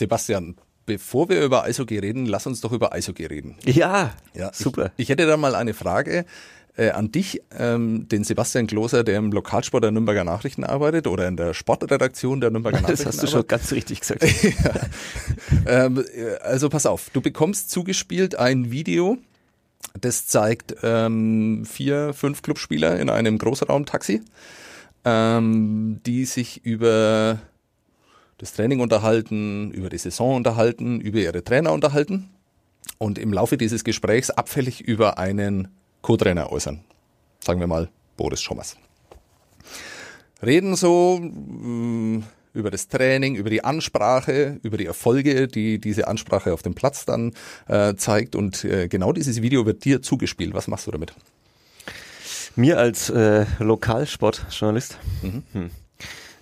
Sebastian, bevor wir über Eishockey reden, lass uns doch über Eishockey reden. Ja, ja super. Ich, ich hätte da mal eine Frage äh, an dich, ähm, den Sebastian Kloser, der im Lokalsport der Nürnberger Nachrichten arbeitet oder in der Sportredaktion der Nürnberger Nachrichten. Das hast du schon ganz richtig gesagt. ja. ähm, also pass auf, du bekommst zugespielt ein Video, das zeigt ähm, vier, fünf Clubspieler in einem Großraumtaxi, ähm, die sich über das Training unterhalten, über die Saison unterhalten, über ihre Trainer unterhalten und im Laufe dieses Gesprächs abfällig über einen Co-Trainer äußern. Sagen wir mal Boris Schommers. Reden so mh, äh, über das Training, über die Ansprache, über die Erfolge, die diese Ansprache auf dem Platz dann äh, zeigt. Und äh, genau dieses Video wird dir zugespielt. Was machst du damit? Mir als äh, Lokalsportjournalist. Mhm. Hm.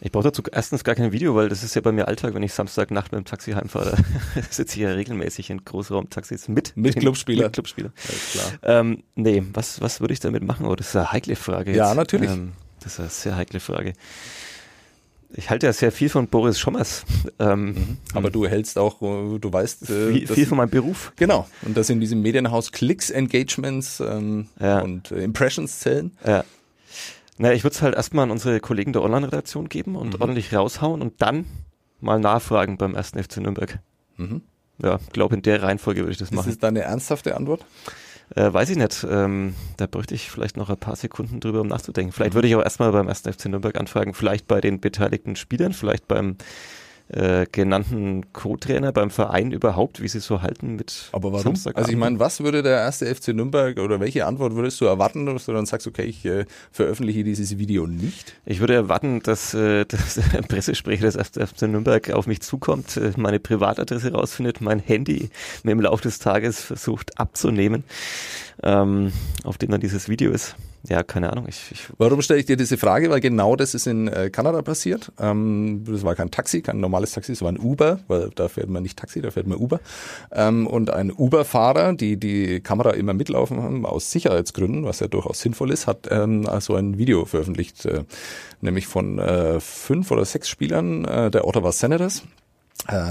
Ich brauche dazu erstens gar kein Video, weil das ist ja bei mir Alltag, wenn ich Samstagnacht mit dem Taxi heimfahre. Da sitze ich ja regelmäßig in Großraumtaxis mit. Mit Clubspieler. Mit Clubspieler. klar. Ähm, nee, was, was würde ich damit machen? Oh, das ist eine heikle Frage. Jetzt. Ja, natürlich. Ähm, das ist eine sehr heikle Frage. Ich halte ja sehr viel von Boris Schommers. Ähm, mhm. Aber du hältst auch, du weißt. Äh, viel, viel, von meinem Beruf. Genau. Und dass in diesem Medienhaus Klicks, Engagements ähm, ja. und äh, Impressions zählen. Ja. Naja, ich würde es halt erstmal an unsere Kollegen der Online-Redaktion geben und mhm. ordentlich raushauen und dann mal nachfragen beim ersten FC Nürnberg. Mhm. Ja, glaube in der Reihenfolge würde ich das machen. Ist das deine ernsthafte Antwort? Äh, weiß ich nicht. Ähm, da bräuchte ich vielleicht noch ein paar Sekunden drüber, um nachzudenken. Vielleicht mhm. würde ich auch erstmal beim ersten FC Nürnberg anfragen, vielleicht bei den beteiligten Spielern, vielleicht beim äh, genannten Co-Trainer beim Verein überhaupt, wie sie so halten mit Aber warum? Also ich meine, was würde der erste FC Nürnberg oder welche Antwort würdest du erwarten, dass du dann sagst, okay, ich äh, veröffentliche dieses Video nicht? Ich würde erwarten, dass äh, das Pressesprecher des ersten FC Nürnberg auf mich zukommt, äh, meine Privatadresse rausfindet, mein Handy mir im Laufe des Tages versucht abzunehmen, ähm, auf dem dann dieses Video ist. Ja, keine Ahnung. Ich, ich Warum stelle ich dir diese Frage? Weil genau das ist in äh, Kanada passiert. Ähm, das war kein Taxi, kein normales Taxi, es war ein Uber, weil da fährt man nicht Taxi, da fährt man Uber. Ähm, und ein Uber-Fahrer, die die Kamera immer mitlaufen haben, aus Sicherheitsgründen, was ja durchaus sinnvoll ist, hat ähm, also ein Video veröffentlicht, äh, nämlich von äh, fünf oder sechs Spielern äh, der Ottawa Senators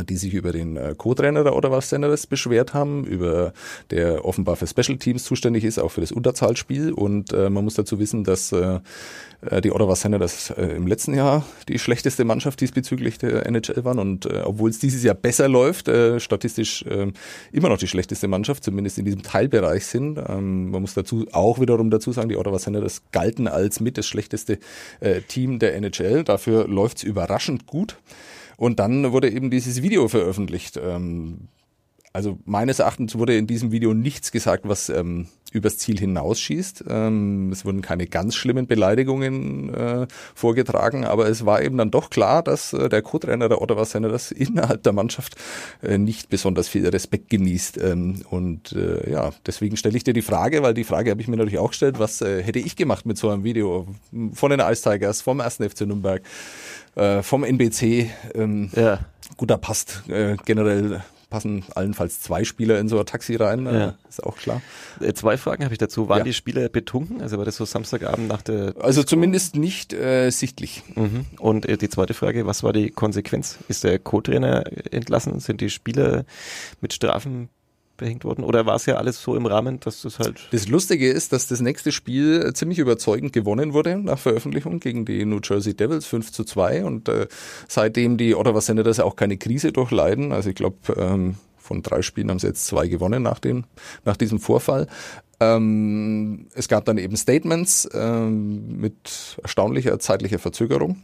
die sich über den äh, Co-Trainer der Ottawa Senators beschwert haben, über der offenbar für Special Teams zuständig ist, auch für das Unterzahlspiel. Und äh, man muss dazu wissen, dass äh, äh die Ottawa Senators äh, im letzten Jahr die schlechteste Mannschaft diesbezüglich der NHL waren. Und äh, obwohl es dieses Jahr besser läuft, äh, statistisch äh, immer noch die schlechteste Mannschaft, zumindest in diesem Teilbereich sind. Ähm, man muss dazu auch wiederum dazu sagen, die Ottawa Senators galten als mit das schlechteste äh, Team der NHL. Dafür läuft es überraschend gut. Und dann wurde eben dieses Video veröffentlicht. Ähm, also meines Erachtens wurde in diesem Video nichts gesagt, was ähm, übers Ziel hinausschießt. Ähm, es wurden keine ganz schlimmen Beleidigungen äh, vorgetragen, aber es war eben dann doch klar, dass äh, der Co-Trainer der Ottawa Senators innerhalb der Mannschaft äh, nicht besonders viel Respekt genießt. Ähm, und äh, ja, deswegen stelle ich dir die Frage, weil die Frage habe ich mir natürlich auch gestellt, was äh, hätte ich gemacht mit so einem Video von den Ice Tigers, vom 1. FC Nürnberg, äh, vom NBC. Ähm, ja. Gut, da passt äh, generell passen allenfalls zwei Spieler in so ein Taxi rein, äh, ja. ist auch klar. Äh, zwei Fragen habe ich dazu. Waren ja. die Spieler betrunken? Also war das so Samstagabend nach der... Also zumindest nicht äh, sichtlich. Mhm. Und äh, die zweite Frage, was war die Konsequenz? Ist der Co-Trainer entlassen? Sind die Spieler mit Strafen behängt worden? Oder war es ja alles so im Rahmen, dass das halt. Das Lustige ist, dass das nächste Spiel ziemlich überzeugend gewonnen wurde nach Veröffentlichung gegen die New Jersey Devils 5 zu 2 und äh, seitdem die Ottawa Senators auch keine Krise durchleiden. Also ich glaube, ähm, von drei Spielen haben sie jetzt zwei gewonnen nach, dem, nach diesem Vorfall. Ähm, es gab dann eben Statements ähm, mit erstaunlicher zeitlicher Verzögerung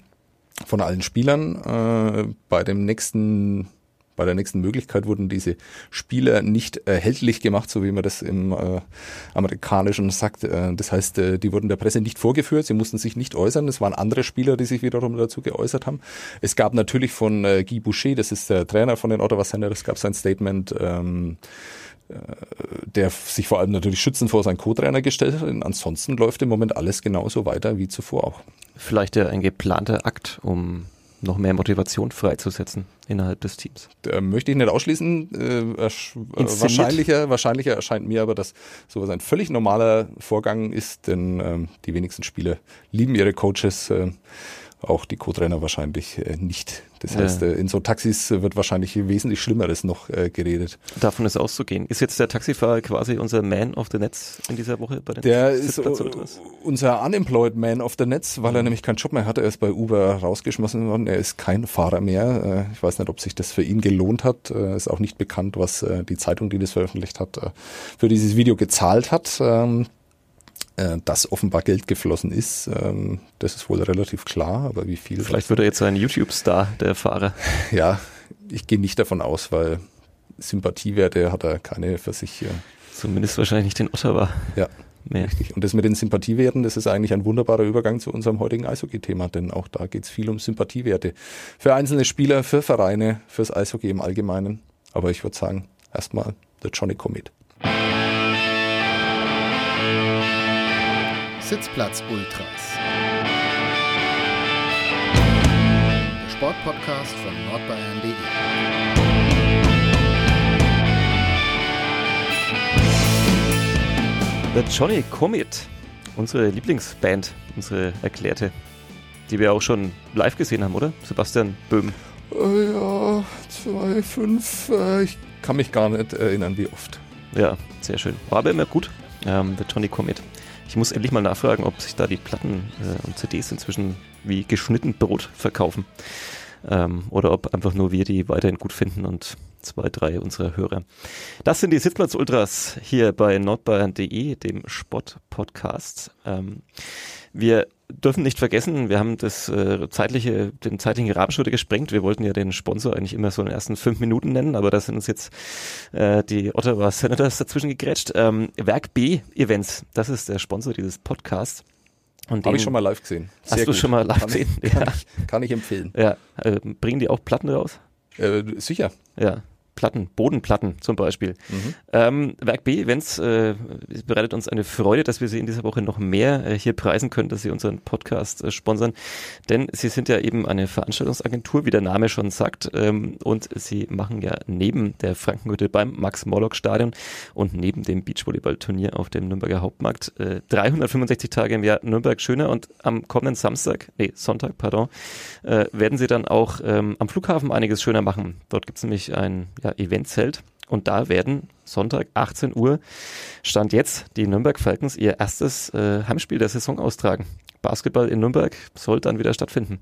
von allen Spielern. Äh, bei dem nächsten bei der nächsten Möglichkeit wurden diese Spieler nicht erhältlich gemacht, so wie man das im äh, amerikanischen sagt. Äh, das heißt, äh, die wurden der Presse nicht vorgeführt, sie mussten sich nicht äußern. Es waren andere Spieler, die sich wiederum dazu geäußert haben. Es gab natürlich von äh, Guy Boucher, das ist der Trainer von den Ottawa Senators, gab sein Statement. Ähm, äh, der sich vor allem natürlich schützend vor seinen Co-Trainer gestellt hat. Ansonsten läuft im Moment alles genauso weiter wie zuvor auch. Vielleicht ein geplanter Akt, um noch mehr Motivation freizusetzen innerhalb des Teams. Da möchte ich nicht ausschließen. Äh, äh wahrscheinlicher, wahrscheinlicher erscheint mir aber, dass sowas ein völlig normaler Vorgang ist, denn ähm, die wenigsten Spieler lieben ihre Coaches. Äh, auch die Co-Trainer wahrscheinlich äh, nicht. Das heißt, ja. äh, in so Taxis wird wahrscheinlich wesentlich Schlimmeres noch äh, geredet. Davon ist auszugehen. Ist jetzt der Taxifahrer quasi unser Man of the Netz in dieser Woche bei den Der ist unser Unemployed Man of the Netz, weil mhm. er nämlich keinen Job mehr hatte. Er ist bei Uber rausgeschmissen worden. Er ist kein Fahrer mehr. Ich weiß nicht, ob sich das für ihn gelohnt hat. Ist auch nicht bekannt, was die Zeitung, die das veröffentlicht hat, für dieses Video gezahlt hat. Äh, dass offenbar Geld geflossen ist. Ähm, das ist wohl relativ klar, aber wie viel. Vielleicht wird er jetzt ein YouTube-Star, der Fahrer. Ja, ich gehe nicht davon aus, weil Sympathiewerte hat er keine für sich. Zumindest wahrscheinlich nicht in Ottawa. Ja. Mehr. Richtig. Und das mit den Sympathiewerten, das ist eigentlich ein wunderbarer Übergang zu unserem heutigen Eishockey-Thema, denn auch da geht es viel um Sympathiewerte. Für einzelne Spieler, für Vereine, fürs Eishockey im Allgemeinen. Aber ich würde sagen, erstmal der Johnny Comet. Sitzplatz Ultras. Der Sportpodcast von nordbayern.de. The Johnny Comet, unsere Lieblingsband, unsere erklärte, die wir auch schon live gesehen haben, oder? Sebastian Böhm. Äh, ja, zwei, fünf, äh, ich kann mich gar nicht erinnern, wie oft. Ja, sehr schön. War aber immer gut, ähm, The Johnny Comet. Ich muss endlich mal nachfragen, ob sich da die Platten äh, und CDs inzwischen wie geschnitten Brot verkaufen. Ähm, oder ob einfach nur wir die weiterhin gut finden und zwei, drei unserer Hörer. Das sind die Sitzplatz-Ultras hier bei nordbayern.de, dem Sport-Podcast. Ähm, wir dürfen nicht vergessen, wir haben das äh, zeitliche, den zeitlichen Rahmenschritte gesprengt. Wir wollten ja den Sponsor eigentlich immer so in den ersten fünf Minuten nennen, aber da sind uns jetzt äh, die Ottawa Senators dazwischen gegrätscht. Ähm, Werk B Events, das ist der Sponsor dieses Podcasts. Habe ich schon mal live gesehen. Sehr hast du schon mal live kann gesehen? Ich, kann, ja. ich, kann ich empfehlen. Ja, äh, bringen die auch Platten raus? Äh, sicher. Ja, Platten, Bodenplatten zum Beispiel. Mhm. Ähm, Werk B Events äh, bereitet uns eine Freude, dass wir Sie in dieser Woche noch mehr äh, hier preisen können, dass Sie unseren Podcast äh, sponsern. Denn Sie sind ja eben eine Veranstaltungsagentur, wie der Name schon sagt. Ähm, und Sie machen ja neben der Frankenhütte beim Max-Morlock-Stadion und neben dem Beachvolleyball-Turnier auf dem Nürnberger Hauptmarkt 365 äh, Tage im Jahr Nürnberg schöner. Und am kommenden Samstag, nee, Sonntag, pardon, äh, werden Sie dann auch ähm, am Flughafen einiges schöner machen. Dort gibt es nämlich ein ja, Eventzelt. Und da werden Sonntag 18 Uhr Stand jetzt die Nürnberg Falcons ihr erstes äh, Heimspiel der Saison austragen. Basketball in Nürnberg soll dann wieder stattfinden.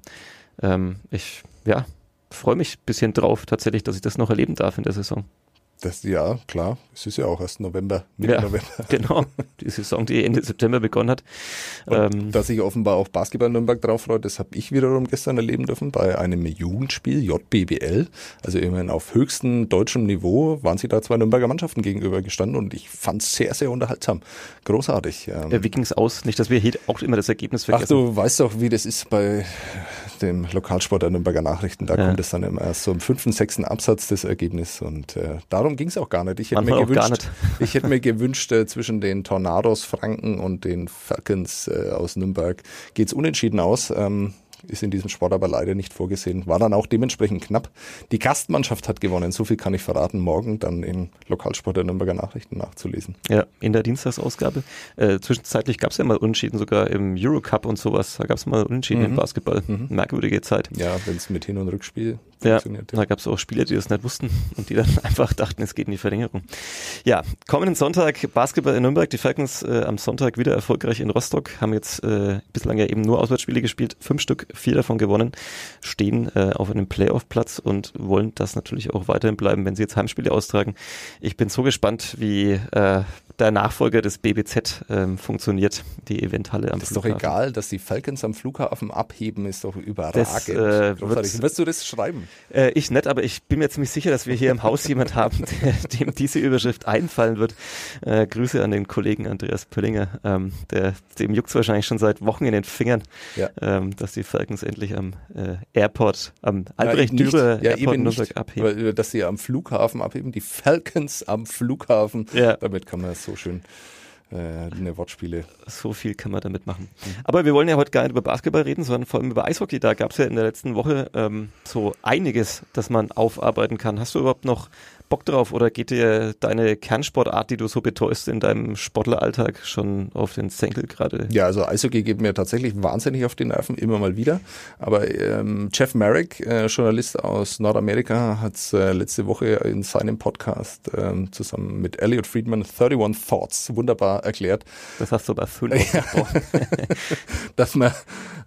Ähm, ich ja, freue mich ein bisschen drauf tatsächlich, dass ich das noch erleben darf in der Saison. Das, ja, klar. Es ist ja auch erst November, Mitte ja, November. Genau, die Saison, die Ende September begonnen hat. Ähm, dass sich offenbar auch Basketball Nürnberg drauf freut, das habe ich wiederum gestern erleben dürfen bei einem Jugendspiel, JBBL. Also immerhin auf höchstem deutschem Niveau waren sie da zwei Nürnberger Mannschaften gegenüber gestanden und ich fand es sehr, sehr unterhaltsam. Großartig. Ähm, wie ging es aus? Nicht, dass wir hier auch immer das Ergebnis vergessen. Ach, du weißt doch, wie das ist bei dem Lokalsport der Nürnberger Nachrichten. Da ja. kommt es dann immer erst so im fünften, sechsten Absatz des Ergebnisses und äh, darum darum ging es auch gar nicht. Ich hätte mir gewünscht, ich hätte mir gewünscht äh, zwischen den Tornados Franken und den Falcons äh, aus Nürnberg geht es unentschieden aus. Ähm, ist in diesem Sport aber leider nicht vorgesehen. War dann auch dementsprechend knapp. Die Gastmannschaft hat gewonnen, so viel kann ich verraten, morgen dann in Lokalsport der Nürnberger Nachrichten nachzulesen. Ja, in der Dienstagsausgabe. Äh, zwischenzeitlich gab es ja mal Unentschieden, sogar im Eurocup und sowas. Da gab es mal Unentschieden mhm. im Basketball. Mhm. Merkwürdige Zeit. Ja, wenn es mit Hin- und Rückspiel ja, da gab es auch Spieler, die das nicht wussten und die dann einfach dachten, es geht in die Verlängerung. Ja, kommenden Sonntag Basketball in Nürnberg. Die Falcons äh, am Sonntag wieder erfolgreich in Rostock, haben jetzt äh, bislang ja eben nur Auswärtsspiele gespielt, fünf Stück, vier davon gewonnen, stehen äh, auf einem Playoff-Platz und wollen das natürlich auch weiterhin bleiben, wenn sie jetzt Heimspiele austragen. Ich bin so gespannt, wie äh, der Nachfolger des BBZ ähm, funktioniert, die Eventhalle am das Flughafen. Ist doch egal, dass die Falcons am Flughafen abheben, ist doch überragend. Das, äh, wird, Wirst du das schreiben? Äh, ich nicht, aber ich bin mir ziemlich sicher, dass wir hier im Haus jemand haben, der, dem diese Überschrift einfallen wird. Äh, Grüße an den Kollegen Andreas Pöllinger. Ähm, der, dem juckt es wahrscheinlich schon seit Wochen in den Fingern, ja. ähm, dass die Falcons endlich am äh, Airport, am Albrecht-Dürer ja, Airport Nürnberg abheben. Weil, dass sie am Flughafen abheben, die Falcons am Flughafen. Ja. Damit kann man so schön äh, eine Wortspiele. So viel kann man damit machen. Aber wir wollen ja heute gar nicht über Basketball reden, sondern vor allem über Eishockey. Da gab es ja in der letzten Woche ähm, so einiges, das man aufarbeiten kann. Hast du überhaupt noch Bock drauf oder geht dir deine Kernsportart, die du so betäust in deinem Sportleralltag, schon auf den Senkel gerade? Ja, also Eishockey geht mir tatsächlich wahnsinnig auf die Nerven, immer mal wieder. Aber ähm, Jeff Merrick, äh, Journalist aus Nordamerika, hat äh, letzte Woche in seinem Podcast ähm, zusammen mit Elliot Friedman 31 Thoughts wunderbar erklärt. Das hast du bei fünf ja. dass man,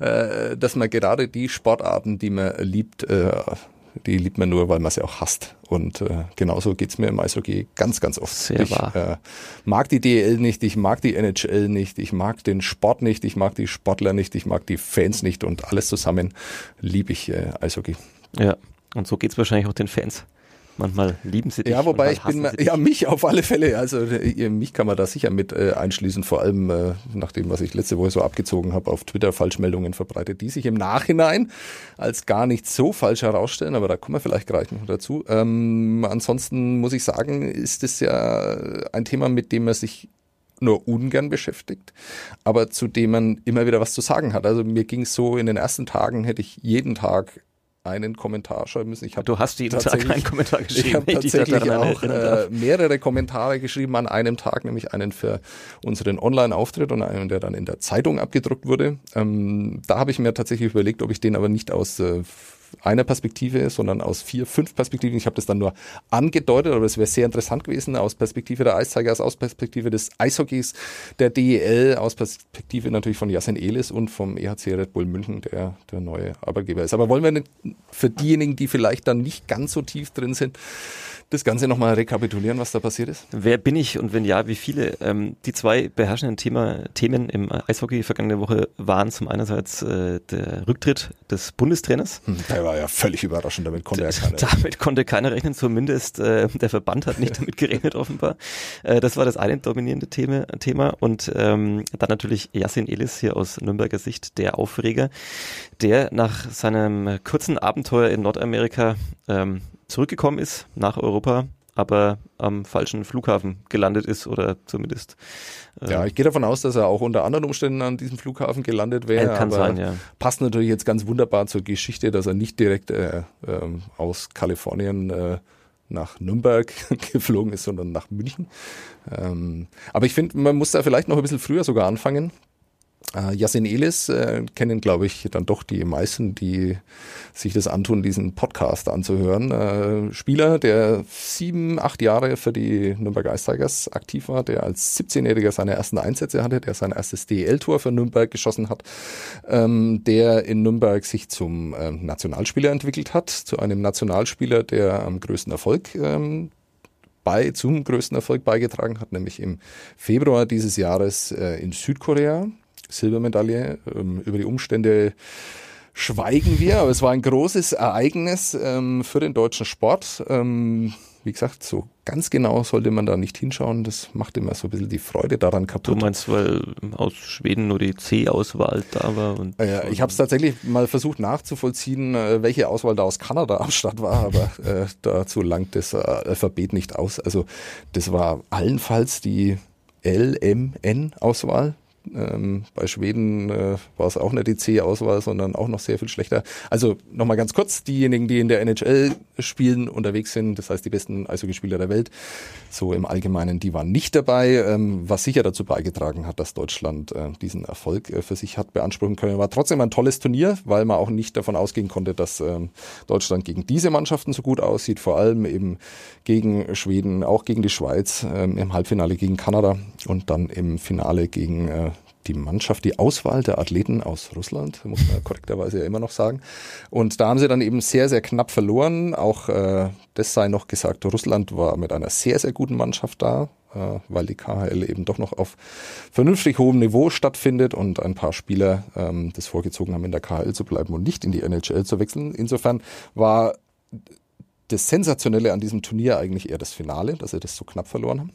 äh, dass man gerade die Sportarten, die man liebt, äh, die liebt man nur, weil man sie auch hasst. Und äh, genauso geht's mir im Eishockey ganz, ganz oft. Sehr ich wahr. Äh, mag die DEL nicht, ich mag die NHL nicht, ich mag den Sport nicht, ich mag die Sportler nicht, ich mag die Fans nicht und alles zusammen liebe ich äh, Eishockey. Ja, und so geht's wahrscheinlich auch den Fans. Manchmal lieben sie dich. Ja, wobei ich bin, ja, mich auf alle Fälle. Also äh, mich kann man da sicher mit äh, einschließen, vor allem äh, nach dem, was ich letzte Woche so abgezogen habe, auf Twitter Falschmeldungen verbreitet, die sich im Nachhinein als gar nicht so falsch herausstellen, aber da kommen wir vielleicht gleich noch dazu. Ähm, ansonsten muss ich sagen, ist es ja ein Thema, mit dem man sich nur ungern beschäftigt, aber zu dem man immer wieder was zu sagen hat. Also mir ging es so, in den ersten Tagen hätte ich jeden Tag einen Kommentar schreiben müssen. Ich du hast jeden Tag einen Kommentar geschrieben. Ich habe tatsächlich auch äh, mehrere Kommentare geschrieben an einem Tag, nämlich einen für unseren Online-Auftritt und einen, der dann in der Zeitung abgedruckt wurde. Ähm, da habe ich mir tatsächlich überlegt, ob ich den aber nicht aus äh, einer Perspektive, sondern aus vier, fünf Perspektiven. Ich habe das dann nur angedeutet, aber es wäre sehr interessant gewesen, aus Perspektive der Eiszeigers, aus Perspektive des Eishockeys, der DEL, aus Perspektive natürlich von Jasen Elis und vom EHC Red Bull München, der der neue Arbeitgeber ist. Aber wollen wir nicht für diejenigen, die vielleicht dann nicht ganz so tief drin sind, das Ganze nochmal rekapitulieren, was da passiert ist? Wer bin ich und wenn ja, wie viele? Ähm, die zwei beherrschenden Thema, Themen im Eishockey vergangene Woche waren zum einerseits äh, der Rücktritt des Bundestrainers. Hm, der war ja völlig überraschend, damit konnte ja keiner. Damit konnte keiner rechnen, zumindest äh, der Verband hat nicht damit gerechnet offenbar. Äh, das war das eine dominierende Thema, Thema. und ähm, dann natürlich Yassin Elis hier aus Nürnberger Sicht, der Aufreger, der nach seinem kurzen Abenteuer in Nordamerika ähm, zurückgekommen ist nach Europa, aber am falschen Flughafen gelandet ist oder zumindest. Äh ja, ich gehe davon aus, dass er auch unter anderen Umständen an diesem Flughafen gelandet wäre. Kann sein, ja. Passt natürlich jetzt ganz wunderbar zur Geschichte, dass er nicht direkt äh, äh, aus Kalifornien äh, nach Nürnberg geflogen ist, sondern nach München. Ähm, aber ich finde, man muss da vielleicht noch ein bisschen früher sogar anfangen. Äh, Yasin Elis äh, kennen, glaube ich, dann doch die meisten, die sich das antun, diesen Podcast anzuhören. Äh, Spieler, der sieben, acht Jahre für die Nürnberg Ice Tigers aktiv war, der als 17-Jähriger seine ersten Einsätze hatte, der sein erstes DEL-Tor für Nürnberg geschossen hat, ähm, der in Nürnberg sich zum ähm, Nationalspieler entwickelt hat, zu einem Nationalspieler, der am größten Erfolg ähm, bei, zum größten Erfolg beigetragen hat, nämlich im Februar dieses Jahres äh, in Südkorea Silbermedaille. Ähm, über die Umstände schweigen wir, aber es war ein großes Ereignis ähm, für den deutschen Sport. Ähm, wie gesagt, so ganz genau sollte man da nicht hinschauen. Das macht immer so ein bisschen die Freude daran kaputt. Du meinst, weil aus Schweden nur die C-Auswahl da war? Und äh, ich habe es tatsächlich mal versucht nachzuvollziehen, äh, welche Auswahl da aus Kanada am Start war, aber äh, dazu langt das äh, Alphabet nicht aus. Also das war allenfalls die LMN-Auswahl ähm, bei Schweden äh, war es auch nicht die C-Auswahl, sondern auch noch sehr viel schlechter. Also nochmal ganz kurz, diejenigen, die in der NHL spielen, unterwegs sind, das heißt die besten Eishockeyspieler der Welt, so im Allgemeinen, die waren nicht dabei, ähm, was sicher dazu beigetragen hat, dass Deutschland äh, diesen Erfolg äh, für sich hat beanspruchen können. War trotzdem ein tolles Turnier, weil man auch nicht davon ausgehen konnte, dass ähm, Deutschland gegen diese Mannschaften so gut aussieht, vor allem eben gegen Schweden, auch gegen die Schweiz, ähm, im Halbfinale gegen Kanada und dann im Finale gegen äh, die Mannschaft, die Auswahl der Athleten aus Russland, muss man korrekterweise ja immer noch sagen. Und da haben sie dann eben sehr, sehr knapp verloren. Auch äh, das sei noch gesagt, Russland war mit einer sehr, sehr guten Mannschaft da, äh, weil die KHL eben doch noch auf vernünftig hohem Niveau stattfindet und ein paar Spieler ähm, das vorgezogen haben, in der KHL zu bleiben und nicht in die NHL zu wechseln. Insofern war das Sensationelle an diesem Turnier eigentlich eher das Finale, dass sie das so knapp verloren haben.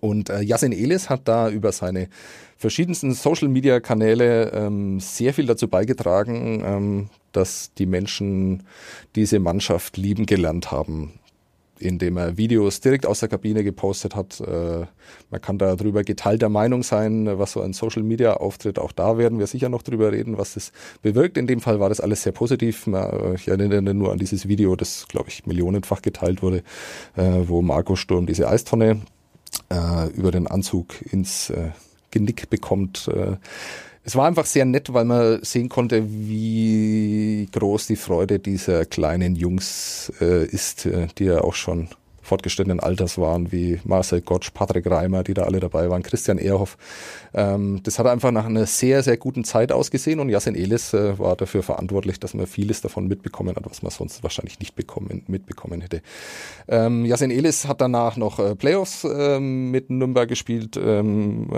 Und äh, Yasin Elis hat da über seine verschiedensten Social-Media-Kanäle ähm, sehr viel dazu beigetragen, ähm, dass die Menschen diese Mannschaft lieben gelernt haben. indem er Videos direkt aus der Kabine gepostet hat. Äh, man kann darüber geteilter Meinung sein, was so ein Social Media Auftritt. Auch da werden wir sicher noch drüber reden, was das bewirkt. In dem Fall war das alles sehr positiv. Ich erinnere nur an dieses Video, das, glaube ich, millionenfach geteilt wurde, äh, wo Marco Sturm diese Eistonne äh, über den Anzug ins Genick bekommt. Es war einfach sehr nett, weil man sehen konnte, wie groß die Freude dieser kleinen Jungs äh, ist, äh, die ja auch schon fortgeschrittenen Alters waren, wie Marcel Gottsch, Patrick Reimer, die da alle dabei waren, Christian Ehrhoff. Ähm, das hat einfach nach einer sehr, sehr guten Zeit ausgesehen und Jasen Elis äh, war dafür verantwortlich, dass man vieles davon mitbekommen hat, was man sonst wahrscheinlich nicht bekommen, mitbekommen hätte. Ähm, Jasen Elis hat danach noch äh, Playoffs äh, mit Nürnberg gespielt, ähm,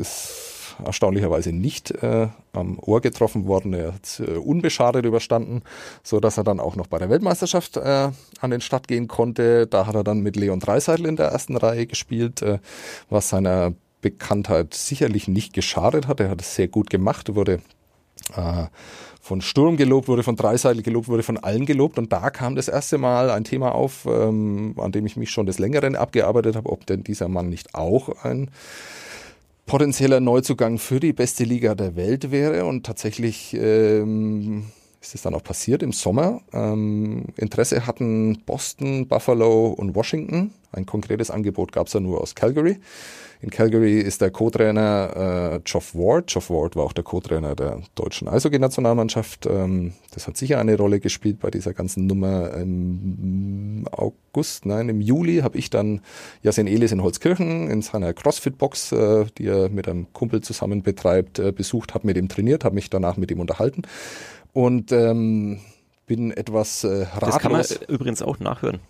ist erstaunlicherweise nicht äh, am Ohr getroffen worden. Er hat äh, unbeschadet überstanden, so dass er dann auch noch bei der Weltmeisterschaft äh, an den Start gehen konnte. Da hat er dann mit Leon Dreiseitel in der ersten Reihe gespielt, äh, was seiner Bekanntheit sicherlich nicht geschadet hat. Er hat es sehr gut gemacht, wurde äh, von Sturm gelobt, wurde von Dreiseitel gelobt, wurde von allen gelobt. Und da kam das erste Mal ein Thema auf, ähm, an dem ich mich schon des Längeren abgearbeitet habe, ob denn dieser Mann nicht auch ein potenzieller Neuzugang für die beste Liga der Welt wäre. Und tatsächlich ähm, ist es dann auch passiert im Sommer. Ähm, Interesse hatten Boston, Buffalo und Washington. Ein konkretes Angebot gab es ja nur aus Calgary. In Calgary ist der Co-Trainer äh, Geoff Ward. Geoff Ward war auch der Co-Trainer der deutschen Eishockey-Nationalmannschaft. Ähm, das hat sicher eine Rolle gespielt bei dieser ganzen Nummer. Im August, nein, im Juli habe ich dann Jasen Elis in Holzkirchen in seiner CrossFit-Box, äh, die er mit einem Kumpel zusammen betreibt, äh, besucht, habe mit ihm trainiert, habe mich danach mit ihm unterhalten und ähm, bin etwas äh, ratlos. Das kann man übrigens auch nachhören.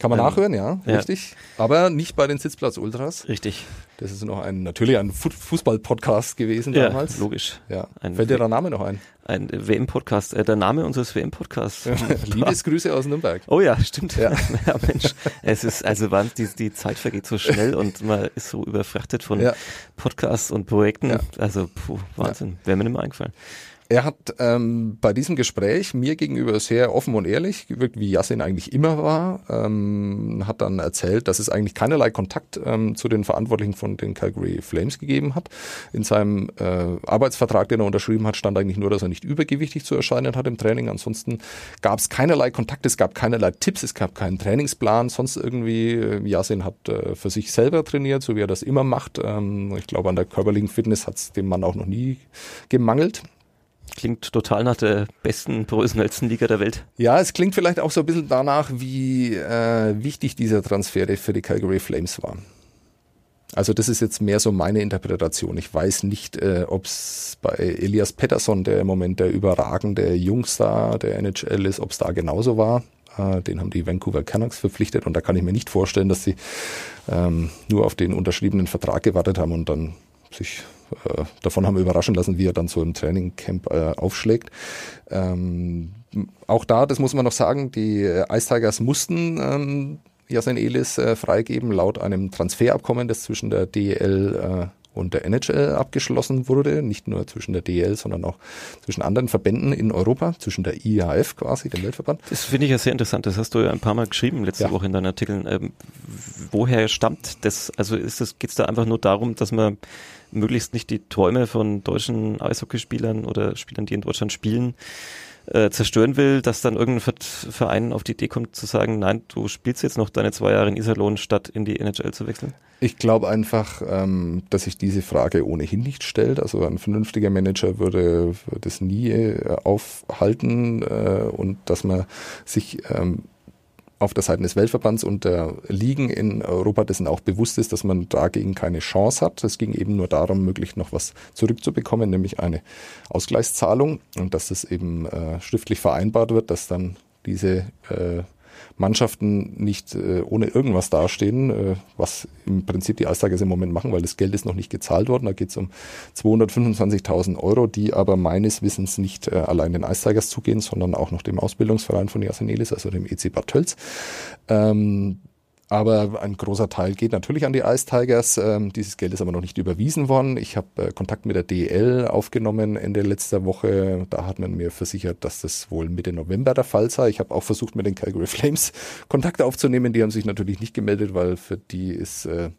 Kann man ähm, nachhören, ja, ja, richtig. Aber nicht bei den Sitzplatz Ultras. Richtig. Das ist noch ein, natürlich ein Fußball-Podcast gewesen ja, damals. logisch. Ja. Ein Fällt dir der Name noch ein? Ein WM-Podcast, äh, der Name unseres WM-Podcasts. Liebesgrüße aus Nürnberg. Oh ja, stimmt. Ja. ja, Mensch. Es ist, also die, die Zeit vergeht so schnell und man ist so überfrachtet von ja. Podcasts und Projekten. Ja. Also, puh, Wahnsinn. Wäre mir nicht mehr eingefallen. Er hat ähm, bei diesem Gespräch mir gegenüber sehr offen und ehrlich gewirkt, wie Yassin eigentlich immer war. Ähm, hat dann erzählt, dass es eigentlich keinerlei Kontakt ähm, zu den Verantwortlichen von den Calgary Flames gegeben hat. In seinem äh, Arbeitsvertrag, den er unterschrieben hat, stand eigentlich nur, dass er nicht übergewichtig zu erscheinen hat im Training. Ansonsten gab es keinerlei Kontakt, es gab keinerlei Tipps, es gab keinen Trainingsplan. Sonst irgendwie, äh, Yassin hat äh, für sich selber trainiert, so wie er das immer macht. Ähm, ich glaube, an der körperlichen Fitness hat es dem Mann auch noch nie gemangelt. Klingt total nach der besten, professionellsten Liga der Welt. Ja, es klingt vielleicht auch so ein bisschen danach, wie äh, wichtig dieser Transfer für die Calgary Flames war. Also das ist jetzt mehr so meine Interpretation. Ich weiß nicht, äh, ob es bei Elias Pettersson, der im Moment der überragende Jungstar der NHL ist, ob es da genauso war. Äh, den haben die Vancouver Canucks verpflichtet und da kann ich mir nicht vorstellen, dass sie ähm, nur auf den unterschriebenen Vertrag gewartet haben und dann sich äh, davon haben wir überraschen lassen, wie er dann so im Trainingcamp äh, aufschlägt. Ähm, auch da, das muss man noch sagen, die Ice Tigers mussten ähm, Jasen Elis äh, freigeben, laut einem Transferabkommen, das zwischen der DEL äh, und der NHL abgeschlossen wurde, nicht nur zwischen der DL, sondern auch zwischen anderen Verbänden in Europa, zwischen der IAF quasi, dem Weltverband. Das finde ich ja sehr interessant, das hast du ja ein paar Mal geschrieben letzte ja. Woche in deinen Artikeln. Ähm, woher stammt das? Also ist das, geht es da einfach nur darum, dass man möglichst nicht die Träume von deutschen Eishockeyspielern oder Spielern, die in Deutschland spielen, äh, zerstören will, dass dann irgendein Verein auf die Idee kommt zu sagen, nein, du spielst jetzt noch deine zwei Jahre in Iserlohn, statt in die NHL zu wechseln? Ich glaube einfach, ähm, dass sich diese Frage ohnehin nicht stellt. Also ein vernünftiger Manager würde, das nie äh, aufhalten äh, und dass man sich ähm, auf der Seite des Weltverbands und der Ligen in Europa dessen auch bewusst ist, dass man dagegen keine Chance hat. Es ging eben nur darum, möglichst noch was zurückzubekommen, nämlich eine Ausgleichszahlung und dass das eben äh, schriftlich vereinbart wird, dass dann diese äh, Mannschaften nicht äh, ohne irgendwas dastehen, äh, was im Prinzip die Eistigers im Moment machen, weil das Geld ist noch nicht gezahlt worden. Da geht es um 225.000 Euro, die aber meines Wissens nicht äh, allein den Eistigers zugehen, sondern auch noch dem Ausbildungsverein von Jasenelis, also dem EC Bad Tölz. Ähm, aber ein großer Teil geht natürlich an die Ice Tigers. Ähm, dieses Geld ist aber noch nicht überwiesen worden. Ich habe äh, Kontakt mit der DL aufgenommen Ende letzter Woche. Da hat man mir versichert, dass das wohl Mitte November der Fall sei. Ich habe auch versucht, mit den Calgary Flames Kontakt aufzunehmen. Die haben sich natürlich nicht gemeldet, weil für die ist äh,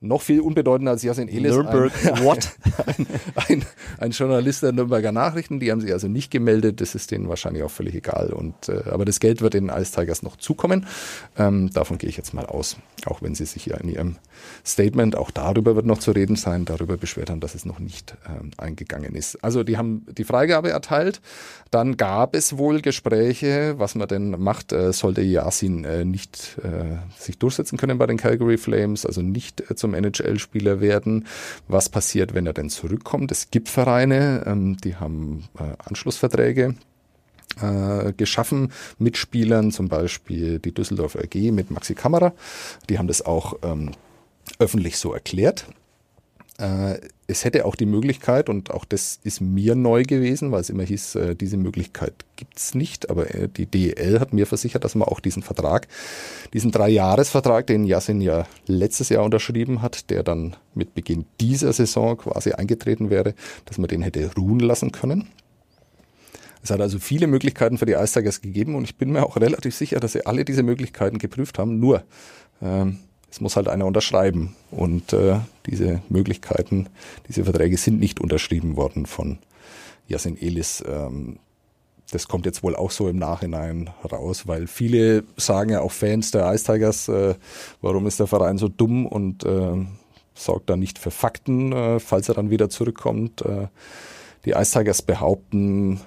noch viel unbedeutender als Yasin Elis. Nürnberg, ein, what? Ein, ein, ein, Journalist der Nürnberger Nachrichten, die haben sich also nicht gemeldet. Das ist denen wahrscheinlich auch völlig egal. Und, äh, aber das Geld wird den Ice Tigers noch zukommen. Ähm, davon gehe ich jetzt mal aus. Auch wenn sie sich ja in ihrem Statement, auch darüber wird noch zu reden sein, darüber beschwert haben, dass es noch nicht ähm, eingegangen ist. Also die haben die Freigabe erteilt. Dann gab es wohl Gespräche, was man denn macht, äh, sollte Yasin äh, nicht äh, sich durchsetzen können bei den Calgary Flames, also nicht äh, zum NHL-Spieler werden. Was passiert, wenn er denn zurückkommt? Es gibt Vereine, ähm, die haben äh, Anschlussverträge äh, geschaffen mit Spielern, zum Beispiel die Düsseldorfer AG mit Maxi Kamera. Die haben das auch ähm, öffentlich so erklärt. Äh, es hätte auch die Möglichkeit, und auch das ist mir neu gewesen, weil es immer hieß, äh, diese Möglichkeit gibt's nicht, aber äh, die DEL hat mir versichert, dass man auch diesen Vertrag, diesen Dreijahresvertrag, den Yasin ja letztes Jahr unterschrieben hat, der dann mit Beginn dieser Saison quasi eingetreten wäre, dass man den hätte ruhen lassen können. Es hat also viele Möglichkeiten für die Ice Tigers gegeben und ich bin mir auch relativ sicher, dass sie alle diese Möglichkeiten geprüft haben. Nur ähm, es muss halt einer unterschreiben. Und äh, diese Möglichkeiten, diese Verträge sind nicht unterschrieben worden von Yasin Elis. Ähm, das kommt jetzt wohl auch so im Nachhinein raus, weil viele sagen ja auch Fans der Ice Tigers, äh, warum ist der Verein so dumm und äh, sorgt da nicht für Fakten, äh, falls er dann wieder zurückkommt. Äh, die Ice Tigers behaupten,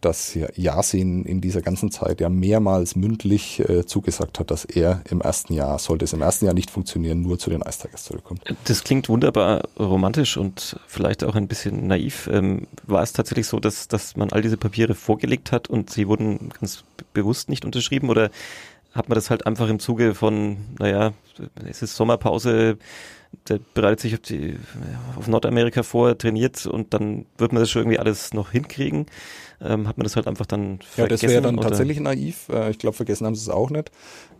dass Yasin in dieser ganzen Zeit ja mehrmals mündlich äh, zugesagt hat, dass er im ersten Jahr, sollte es im ersten Jahr nicht funktionieren, nur zu den Tigers zurückkommt. Das klingt wunderbar romantisch und vielleicht auch ein bisschen naiv. Ähm, war es tatsächlich so, dass, dass man all diese Papiere vorgelegt hat und sie wurden ganz bewusst nicht unterschrieben oder hat man das halt einfach im Zuge von, naja, es ist Sommerpause, der bereitet sich auf, die, auf Nordamerika vor, trainiert und dann wird man das schon irgendwie alles noch hinkriegen. Ähm, hat man das halt einfach dann vergessen? Ja, das wäre dann oder? tatsächlich naiv. Äh, ich glaube, vergessen haben sie es auch nicht.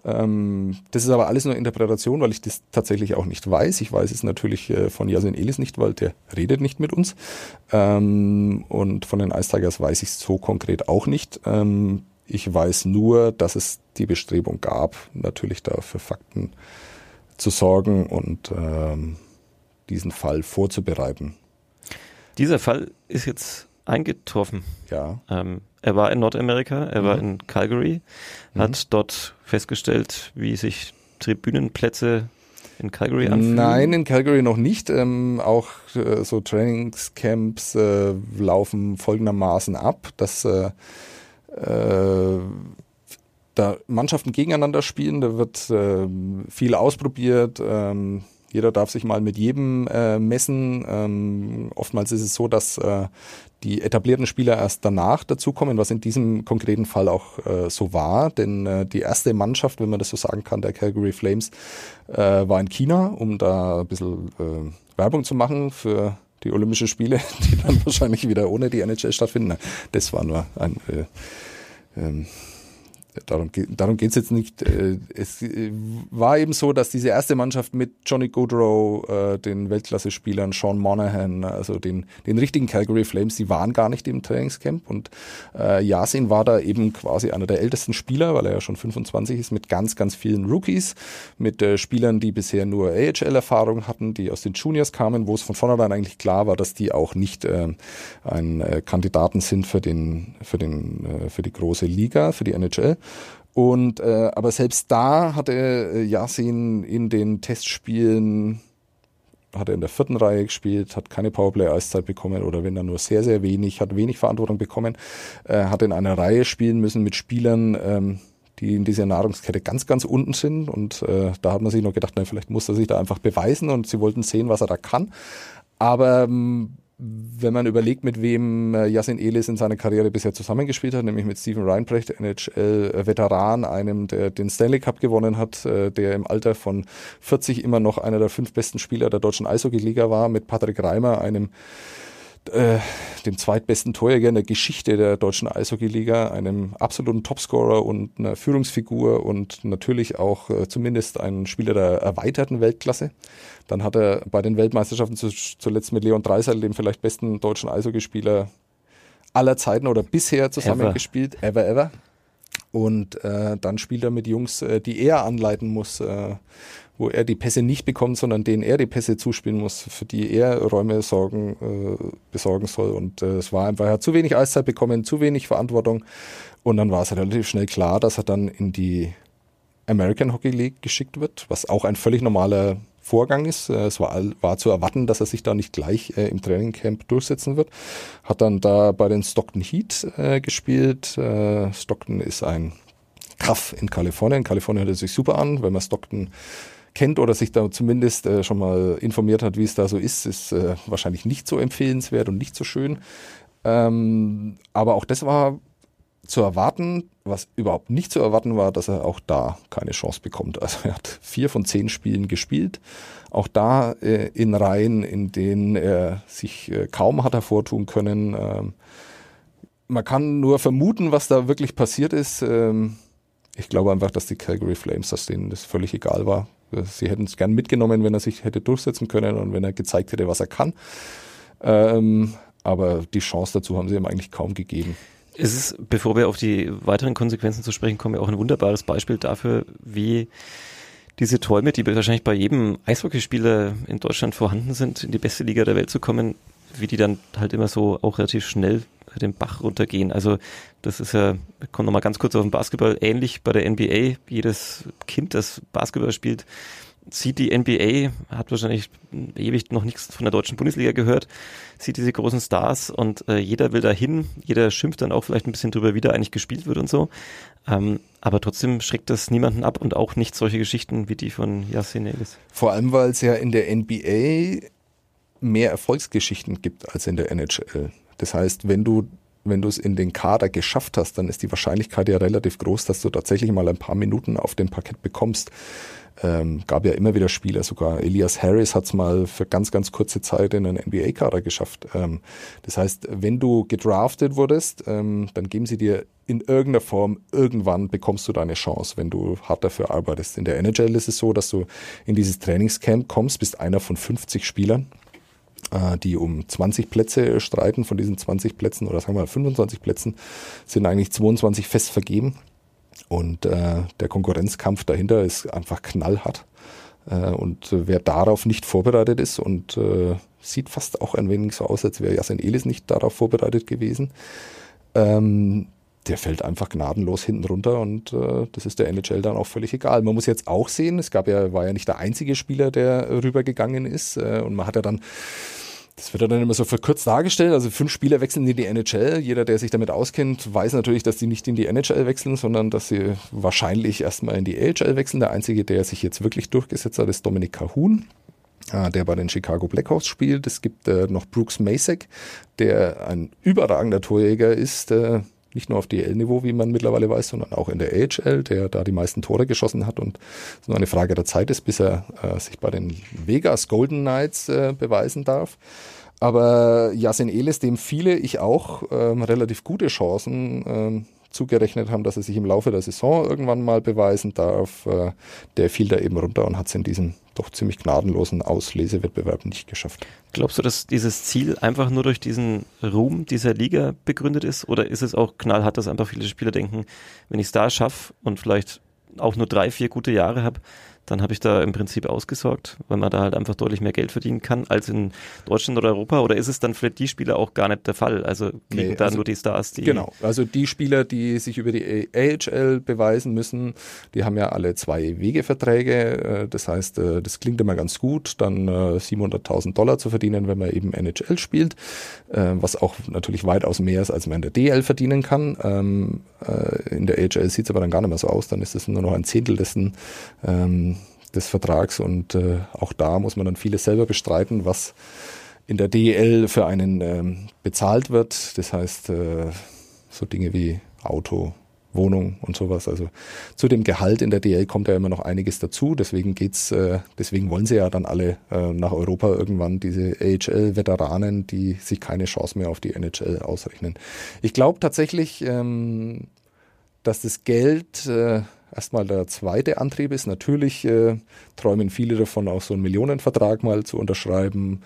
Ähm, das ist aber alles nur Interpretation, weil ich das tatsächlich auch nicht weiß. Ich weiß es natürlich äh, von Yasin Elis nicht, weil der redet nicht mit uns. Ähm, und von den Ice Tigers weiß ich es so konkret auch nicht. Ähm, ich weiß nur, dass es die Bestrebung gab, natürlich da für Fakten zu sorgen und ähm, diesen Fall vorzubereiten. Dieser Fall ist jetzt eingetroffen. Ja. Ähm, er war in Nordamerika, er mhm. war in Calgary, mhm. hat dort festgestellt, wie sich Tribünenplätze in Calgary anfühlen? Nein, in Calgary noch nicht. Ähm, auch äh, so Trainingscamps äh, laufen folgendermaßen ab, dass äh, äh da Mannschaften gegeneinander spielen, da wird äh, viel ausprobiert. Ähm, jeder darf sich mal mit jedem äh, messen. Ähm, oftmals ist es so, dass äh, die etablierten Spieler erst danach dazukommen, was in diesem konkreten Fall auch äh, so war. Denn äh, die erste Mannschaft, wenn man das so sagen kann, der Calgary Flames, äh, war in China, um da ein bisschen äh, Werbung zu machen für die Olympischen Spiele, die dann wahrscheinlich wieder ohne die NHL stattfinden. Das war nur ein äh, ähm, darum, darum geht es jetzt nicht. Äh, es äh, war eben so, dass diese erste Mannschaft mit Johnny Goodrow, äh, den Weltklasse-Spielern, Sean Monahan, also den, den richtigen Calgary Flames, die waren gar nicht im Trainingscamp. Und Yasin war da eben quasi einer der ältesten Spieler, weil er ja schon 25 ist, mit ganz, ganz vielen Rookies, mit Spielern, die bisher nur AHL-Erfahrung hatten, die aus den Juniors kamen, wo es von vornherein eigentlich klar war, dass die auch nicht ein Kandidaten sind für den, für den, für die große Liga, für die NHL. Und äh, aber selbst da hatte äh, Yasin in den Testspielen hat er in der vierten Reihe gespielt, hat keine Powerplay-Eiszeit bekommen oder wenn er nur sehr, sehr wenig, hat wenig Verantwortung bekommen, äh, hat in einer Reihe spielen müssen mit Spielern, ähm, die in dieser Nahrungskette ganz, ganz unten sind. Und äh, da hat man sich noch gedacht, na, vielleicht muss er sich da einfach beweisen und sie wollten sehen, was er da kann. Aber ähm, wenn man überlegt, mit wem äh, Yasin Elis in seiner Karriere bisher zusammengespielt hat, nämlich mit Steven Reinbrecht, NHL-Veteran, einem, der den Stanley Cup gewonnen hat, äh, der im Alter von 40 immer noch einer der fünf besten Spieler der deutschen Eishockey-Liga war, mit Patrick Reimer, einem äh, dem zweitbesten Torjäger in der Geschichte der deutschen Eishockeyliga, einem absoluten Topscorer und einer Führungsfigur und natürlich auch äh, zumindest ein Spieler der erweiterten Weltklasse. Dann hat er bei den Weltmeisterschaften zu, zuletzt mit Leon Dreiseitel, dem vielleicht besten deutschen Eishockeyspieler aller Zeiten oder bisher zusammengespielt, ever, ever. ever. Und äh, dann spielt er mit Jungs, äh, die er anleiten muss, äh, wo er die Pässe nicht bekommt, sondern denen er die Pässe zuspielen muss, für die er Räume sorgen, äh, besorgen soll. Und äh, es war einfach, er hat zu wenig Eiszeit bekommen, zu wenig Verantwortung. Und dann war es relativ schnell klar, dass er dann in die American Hockey League geschickt wird, was auch ein völlig normaler Vorgang ist. Äh, es war, war zu erwarten, dass er sich da nicht gleich äh, im Trainingcamp durchsetzen wird. Hat dann da bei den Stockton Heat äh, gespielt. Äh, Stockton ist ein Kaff in Kalifornien. Kalifornien hört sich super an. Wenn man Stockton kennt oder sich da zumindest äh, schon mal informiert hat, wie es da so ist, ist äh, wahrscheinlich nicht so empfehlenswert und nicht so schön. Ähm, aber auch das war zu erwarten. Was überhaupt nicht zu erwarten war, dass er auch da keine Chance bekommt. Also er hat vier von zehn Spielen gespielt. Auch da äh, in Reihen, in denen er sich äh, kaum hat hervortun können. Ähm, man kann nur vermuten, was da wirklich passiert ist. Ähm, ich glaube einfach, dass die Calgary Flames, dass denen das völlig egal war. Sie hätten es gern mitgenommen, wenn er sich hätte durchsetzen können und wenn er gezeigt hätte, was er kann. Ähm, aber die Chance dazu haben sie ihm eigentlich kaum gegeben. Es ist, bevor wir auf die weiteren Konsequenzen zu sprechen kommen, auch ein wunderbares Beispiel dafür, wie diese Träume, die wahrscheinlich bei jedem Eishockeyspieler in Deutschland vorhanden sind, in die beste Liga der Welt zu kommen, wie die dann halt immer so auch relativ schnell den Bach runtergehen. Also das ist ja, wir kommen nochmal ganz kurz auf den Basketball, ähnlich bei der NBA. Jedes Kind, das Basketball spielt, sieht die NBA, hat wahrscheinlich ewig noch nichts von der deutschen Bundesliga gehört, sieht diese großen Stars und äh, jeder will da hin, jeder schimpft dann auch vielleicht ein bisschen drüber, wie da eigentlich gespielt wird und so. Ähm, aber trotzdem schreckt das niemanden ab und auch nicht solche Geschichten wie die von Yassin Ellis. Vor allem, weil es ja in der NBA mehr Erfolgsgeschichten gibt als in der NHL. Das heißt, wenn du wenn du es in den Kader geschafft hast, dann ist die Wahrscheinlichkeit ja relativ groß, dass du tatsächlich mal ein paar Minuten auf dem Parkett bekommst. Ähm, gab ja immer wieder Spieler, sogar Elias Harris hat es mal für ganz, ganz kurze Zeit in einen NBA-Kader geschafft. Ähm, das heißt, wenn du gedraftet wurdest, ähm, dann geben sie dir in irgendeiner Form, irgendwann bekommst du deine Chance, wenn du hart dafür arbeitest. In der NHL ist es so, dass du in dieses Trainingscamp kommst, bist einer von 50 Spielern die um 20 Plätze streiten. Von diesen 20 Plätzen oder sagen wir mal 25 Plätzen sind eigentlich 22 fest vergeben. Und äh, der Konkurrenzkampf dahinter ist einfach knallhart. Äh, und wer darauf nicht vorbereitet ist und äh, sieht fast auch ein wenig so aus, als wäre Jasen Elis nicht darauf vorbereitet gewesen, ähm, der fällt einfach gnadenlos hinten runter und äh, das ist der NHL dann auch völlig egal. Man muss jetzt auch sehen, es gab ja, war ja nicht der einzige Spieler, der rübergegangen ist äh, und man hat ja dann das wird dann immer so verkürzt dargestellt. Also fünf Spieler wechseln in die NHL. Jeder, der sich damit auskennt, weiß natürlich, dass die nicht in die NHL wechseln, sondern dass sie wahrscheinlich erstmal in die AHL wechseln. Der einzige, der sich jetzt wirklich durchgesetzt hat, ist Dominik Cahun äh, der bei den Chicago Blackhawks spielt. Es gibt äh, noch Brooks Masek, der ein überragender Torjäger ist, äh, nicht nur auf DL-Niveau, wie man mittlerweile weiß, sondern auch in der AHL, der da die meisten Tore geschossen hat und es nur eine Frage der Zeit ist, bis er äh, sich bei den Vegas Golden Knights äh, beweisen darf. Aber Yasin Elis, dem viele, ich auch, ähm, relativ gute Chancen ähm, zugerechnet haben, dass er sich im Laufe der Saison irgendwann mal beweisen darf. Äh, der fiel da eben runter und hat es in diesem doch ziemlich gnadenlosen Auslesewettbewerb nicht geschafft. Glaubst du, dass dieses Ziel einfach nur durch diesen Ruhm dieser Liga begründet ist? Oder ist es auch knallhart, dass einfach viele Spieler denken, wenn ich es da schaffe und vielleicht auch nur drei, vier gute Jahre habe, dann habe ich da im Prinzip ausgesorgt, weil man da halt einfach deutlich mehr Geld verdienen kann als in Deutschland oder Europa. Oder ist es dann für die Spieler auch gar nicht der Fall? Also kriegen nee, da also, nur die Stars, die. Genau, also die Spieler, die sich über die AHL beweisen müssen, die haben ja alle zwei Wegeverträge. Äh, das heißt, äh, das klingt immer ganz gut, dann 700.000 äh, Dollar zu verdienen, wenn man eben NHL spielt, was auch natürlich weitaus mehr ist, als man in der DL verdienen kann. Ähm, in der AHL sieht es aber dann gar nicht mehr so aus, dann ist es nur noch ein Zehntel dessen ähm, des Vertrags und äh, auch da muss man dann vieles selber bestreiten, was in der DEL für einen ähm, bezahlt wird. Das heißt, äh, so Dinge wie Auto, Wohnung und sowas. Also zu dem Gehalt in der DL kommt ja immer noch einiges dazu. Deswegen geht's, äh, deswegen wollen sie ja dann alle äh, nach Europa irgendwann diese AHL-Veteranen, die sich keine Chance mehr auf die NHL ausrechnen. Ich glaube tatsächlich, ähm, dass das Geld äh, erstmal der zweite Antrieb ist. Natürlich äh, träumen viele davon, auch so einen Millionenvertrag mal zu unterschreiben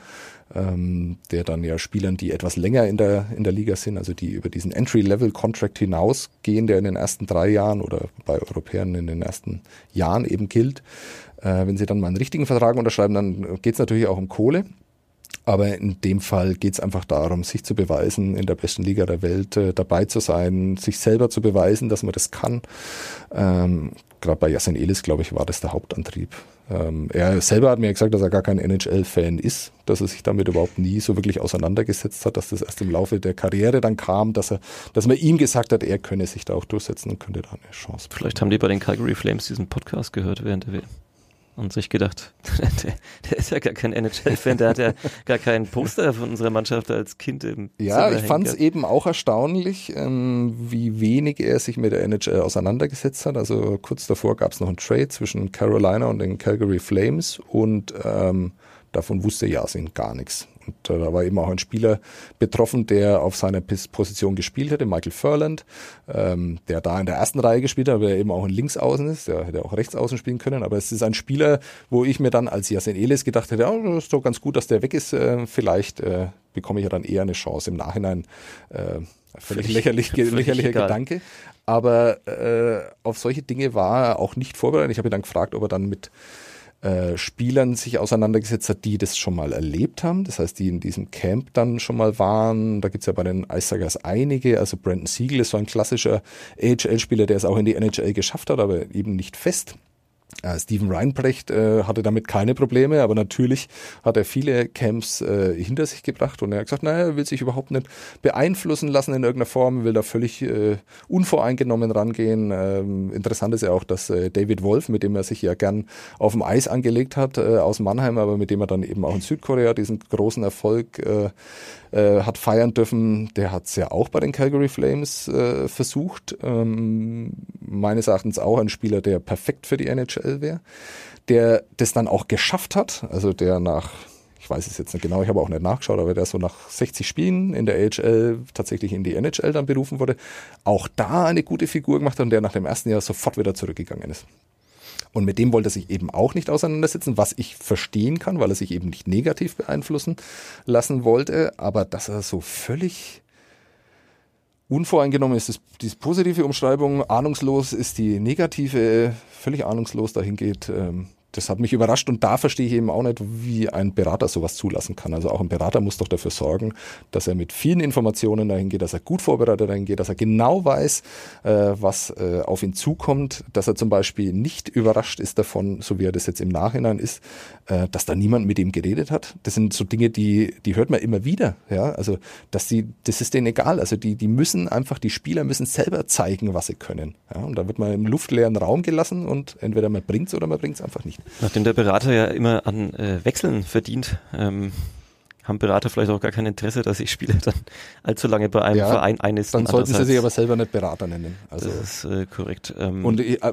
ähm, der dann ja Spielern, die etwas länger in der, in der Liga sind, also die über diesen Entry-Level-Contract hinausgehen, der in den ersten drei Jahren oder bei Europäern in den ersten Jahren eben gilt. Äh, wenn sie dann mal einen richtigen Vertrag unterschreiben, dann geht es natürlich auch um Kohle. Aber in dem Fall geht es einfach darum, sich zu beweisen, in der besten Liga der Welt äh, dabei zu sein, sich selber zu beweisen, dass man das kann. Ähm, Gerade bei Jasen Elis, glaube ich, war das der Hauptantrieb. Ähm, er selber hat mir gesagt, dass er gar kein NHL-Fan ist, dass er sich damit überhaupt nie so wirklich auseinandergesetzt hat, dass das erst im Laufe der Karriere dann kam, dass er, dass man ihm gesagt hat, er könne sich da auch durchsetzen und könnte da eine Chance bekommen. Vielleicht haben die bei den Calgary Flames diesen Podcast gehört während der WM und sich gedacht, der, der ist ja gar kein NHL-Fan, der hat ja gar keinen Poster von unserer Mannschaft als Kind im Ja, Zimmer ich fand es eben auch erstaunlich, ähm, wie wenig er sich mit der NHL auseinandergesetzt hat. Also kurz davor gab es noch einen Trade zwischen Carolina und den Calgary Flames und ähm, davon wusste Yasin gar nichts. Und äh, da war eben auch ein Spieler betroffen, der auf seiner Position gespielt hätte, Michael Furland, ähm, der da in der ersten Reihe gespielt hat, aber der eben auch ein Linksaußen ist, der hätte auch Rechtsaußen spielen können. Aber es ist ein Spieler, wo ich mir dann als Yasin Elis gedacht hätte, oh, das ist doch ganz gut, dass der weg ist. Äh, vielleicht äh, bekomme ich ja dann eher eine Chance im Nachhinein. Äh, völlig lächerlich, völlig lächerlicher egal. Gedanke. Aber äh, auf solche Dinge war er auch nicht vorbereitet. Ich habe ihn dann gefragt, ob er dann mit äh, Spielern sich auseinandergesetzt hat, die das schon mal erlebt haben. Das heißt, die in diesem Camp dann schon mal waren. Da gibt's ja bei den Icegers einige. Also Brandon Siegel ist so ein klassischer AHL-Spieler, der es auch in die NHL geschafft hat, aber eben nicht fest. Äh, Steven Reinbrecht äh, hatte damit keine Probleme, aber natürlich hat er viele Camps äh, hinter sich gebracht und er hat gesagt, naja, er will sich überhaupt nicht beeinflussen lassen in irgendeiner Form, will da völlig äh, unvoreingenommen rangehen. Ähm, interessant ist ja auch, dass äh, David Wolf, mit dem er sich ja gern auf dem Eis angelegt hat, äh, aus Mannheim, aber mit dem er dann eben auch in Südkorea diesen großen Erfolg hat feiern dürfen. Der hat es ja auch bei den Calgary Flames versucht. Ähm, meines Erachtens auch ein Spieler, der perfekt für die NHL wäre. Der das dann auch geschafft hat, also der nach ich weiß es jetzt nicht genau, ich habe auch nicht nachgeschaut, aber der so nach 60 Spielen in der AHL tatsächlich in die NHL dann berufen wurde, auch da eine gute Figur gemacht hat und der nach dem ersten Jahr sofort wieder zurückgegangen ist. Und mit dem wollte er sich eben auch nicht auseinandersetzen, was ich verstehen kann, weil er sich eben nicht negativ beeinflussen lassen wollte. Aber dass er so völlig unvoreingenommen ist, ist die positive Umschreibung, ahnungslos ist die negative, völlig ahnungslos dahin geht, ähm, das hat mich überrascht und da verstehe ich eben auch nicht, wie ein Berater sowas zulassen kann. Also auch ein Berater muss doch dafür sorgen, dass er mit vielen Informationen dahin geht, dass er gut vorbereitet dahin geht, dass er genau weiß, äh, was äh, auf ihn zukommt, dass er zum Beispiel nicht überrascht ist davon, so wie er das jetzt im Nachhinein ist, äh, dass da niemand mit ihm geredet hat. Das sind so Dinge, die, die hört man immer wieder. Ja, also, dass die, das ist denen egal. Also, die, die müssen einfach, die Spieler müssen selber zeigen, was sie können. Ja, und da wird man im luftleeren Raum gelassen und entweder man bringt's oder man bringt's einfach nicht. Nachdem der Berater ja immer an äh, Wechseln verdient, ähm, haben Berater vielleicht auch gar kein Interesse, dass ich Spieler dann allzu lange bei einem ja, Verein eines. Dann sollten sie sich aber selber nicht Berater nennen. Also das ist äh, korrekt. Ähm, und ich, äh,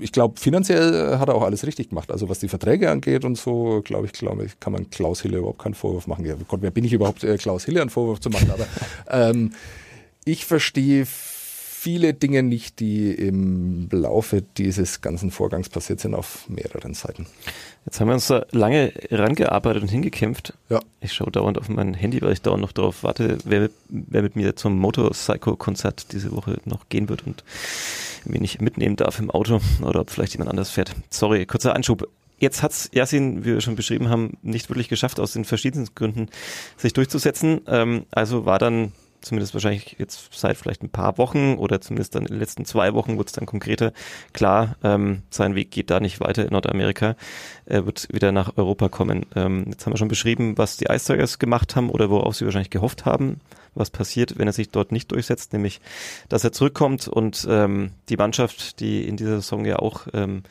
ich glaube, finanziell hat er auch alles richtig gemacht. Also was die Verträge angeht und so, glaube ich, glaube ich, kann man Klaus Hille überhaupt keinen Vorwurf machen. Ja, Gott, wer bin ich überhaupt, äh, Klaus Hille einen Vorwurf zu machen? Aber ähm, ich verstehe viele Dinge nicht, die im Laufe dieses ganzen Vorgangs passiert sind auf mehreren Seiten. Jetzt haben wir uns da lange rangearbeitet und hingekämpft. Ja. Ich schaue dauernd auf mein Handy, weil ich dauernd noch darauf warte, wer, wer mit mir zum Motorcycle-Konzert diese Woche noch gehen wird und mich nicht mitnehmen darf im Auto oder ob vielleicht jemand anders fährt. Sorry, kurzer Anschub. Jetzt hat es Yasin, wie wir schon beschrieben haben, nicht wirklich geschafft, aus den verschiedensten Gründen sich durchzusetzen. Ähm, also war dann zumindest wahrscheinlich jetzt seit vielleicht ein paar Wochen oder zumindest dann in den letzten zwei Wochen wurde es dann konkreter. Klar, ähm, sein Weg geht da nicht weiter in Nordamerika. Er wird wieder nach Europa kommen. Ähm, jetzt haben wir schon beschrieben, was die Ice Tigers gemacht haben oder worauf sie wahrscheinlich gehofft haben, was passiert, wenn er sich dort nicht durchsetzt, nämlich, dass er zurückkommt und ähm, die Mannschaft, die in dieser Saison ja auch ähm,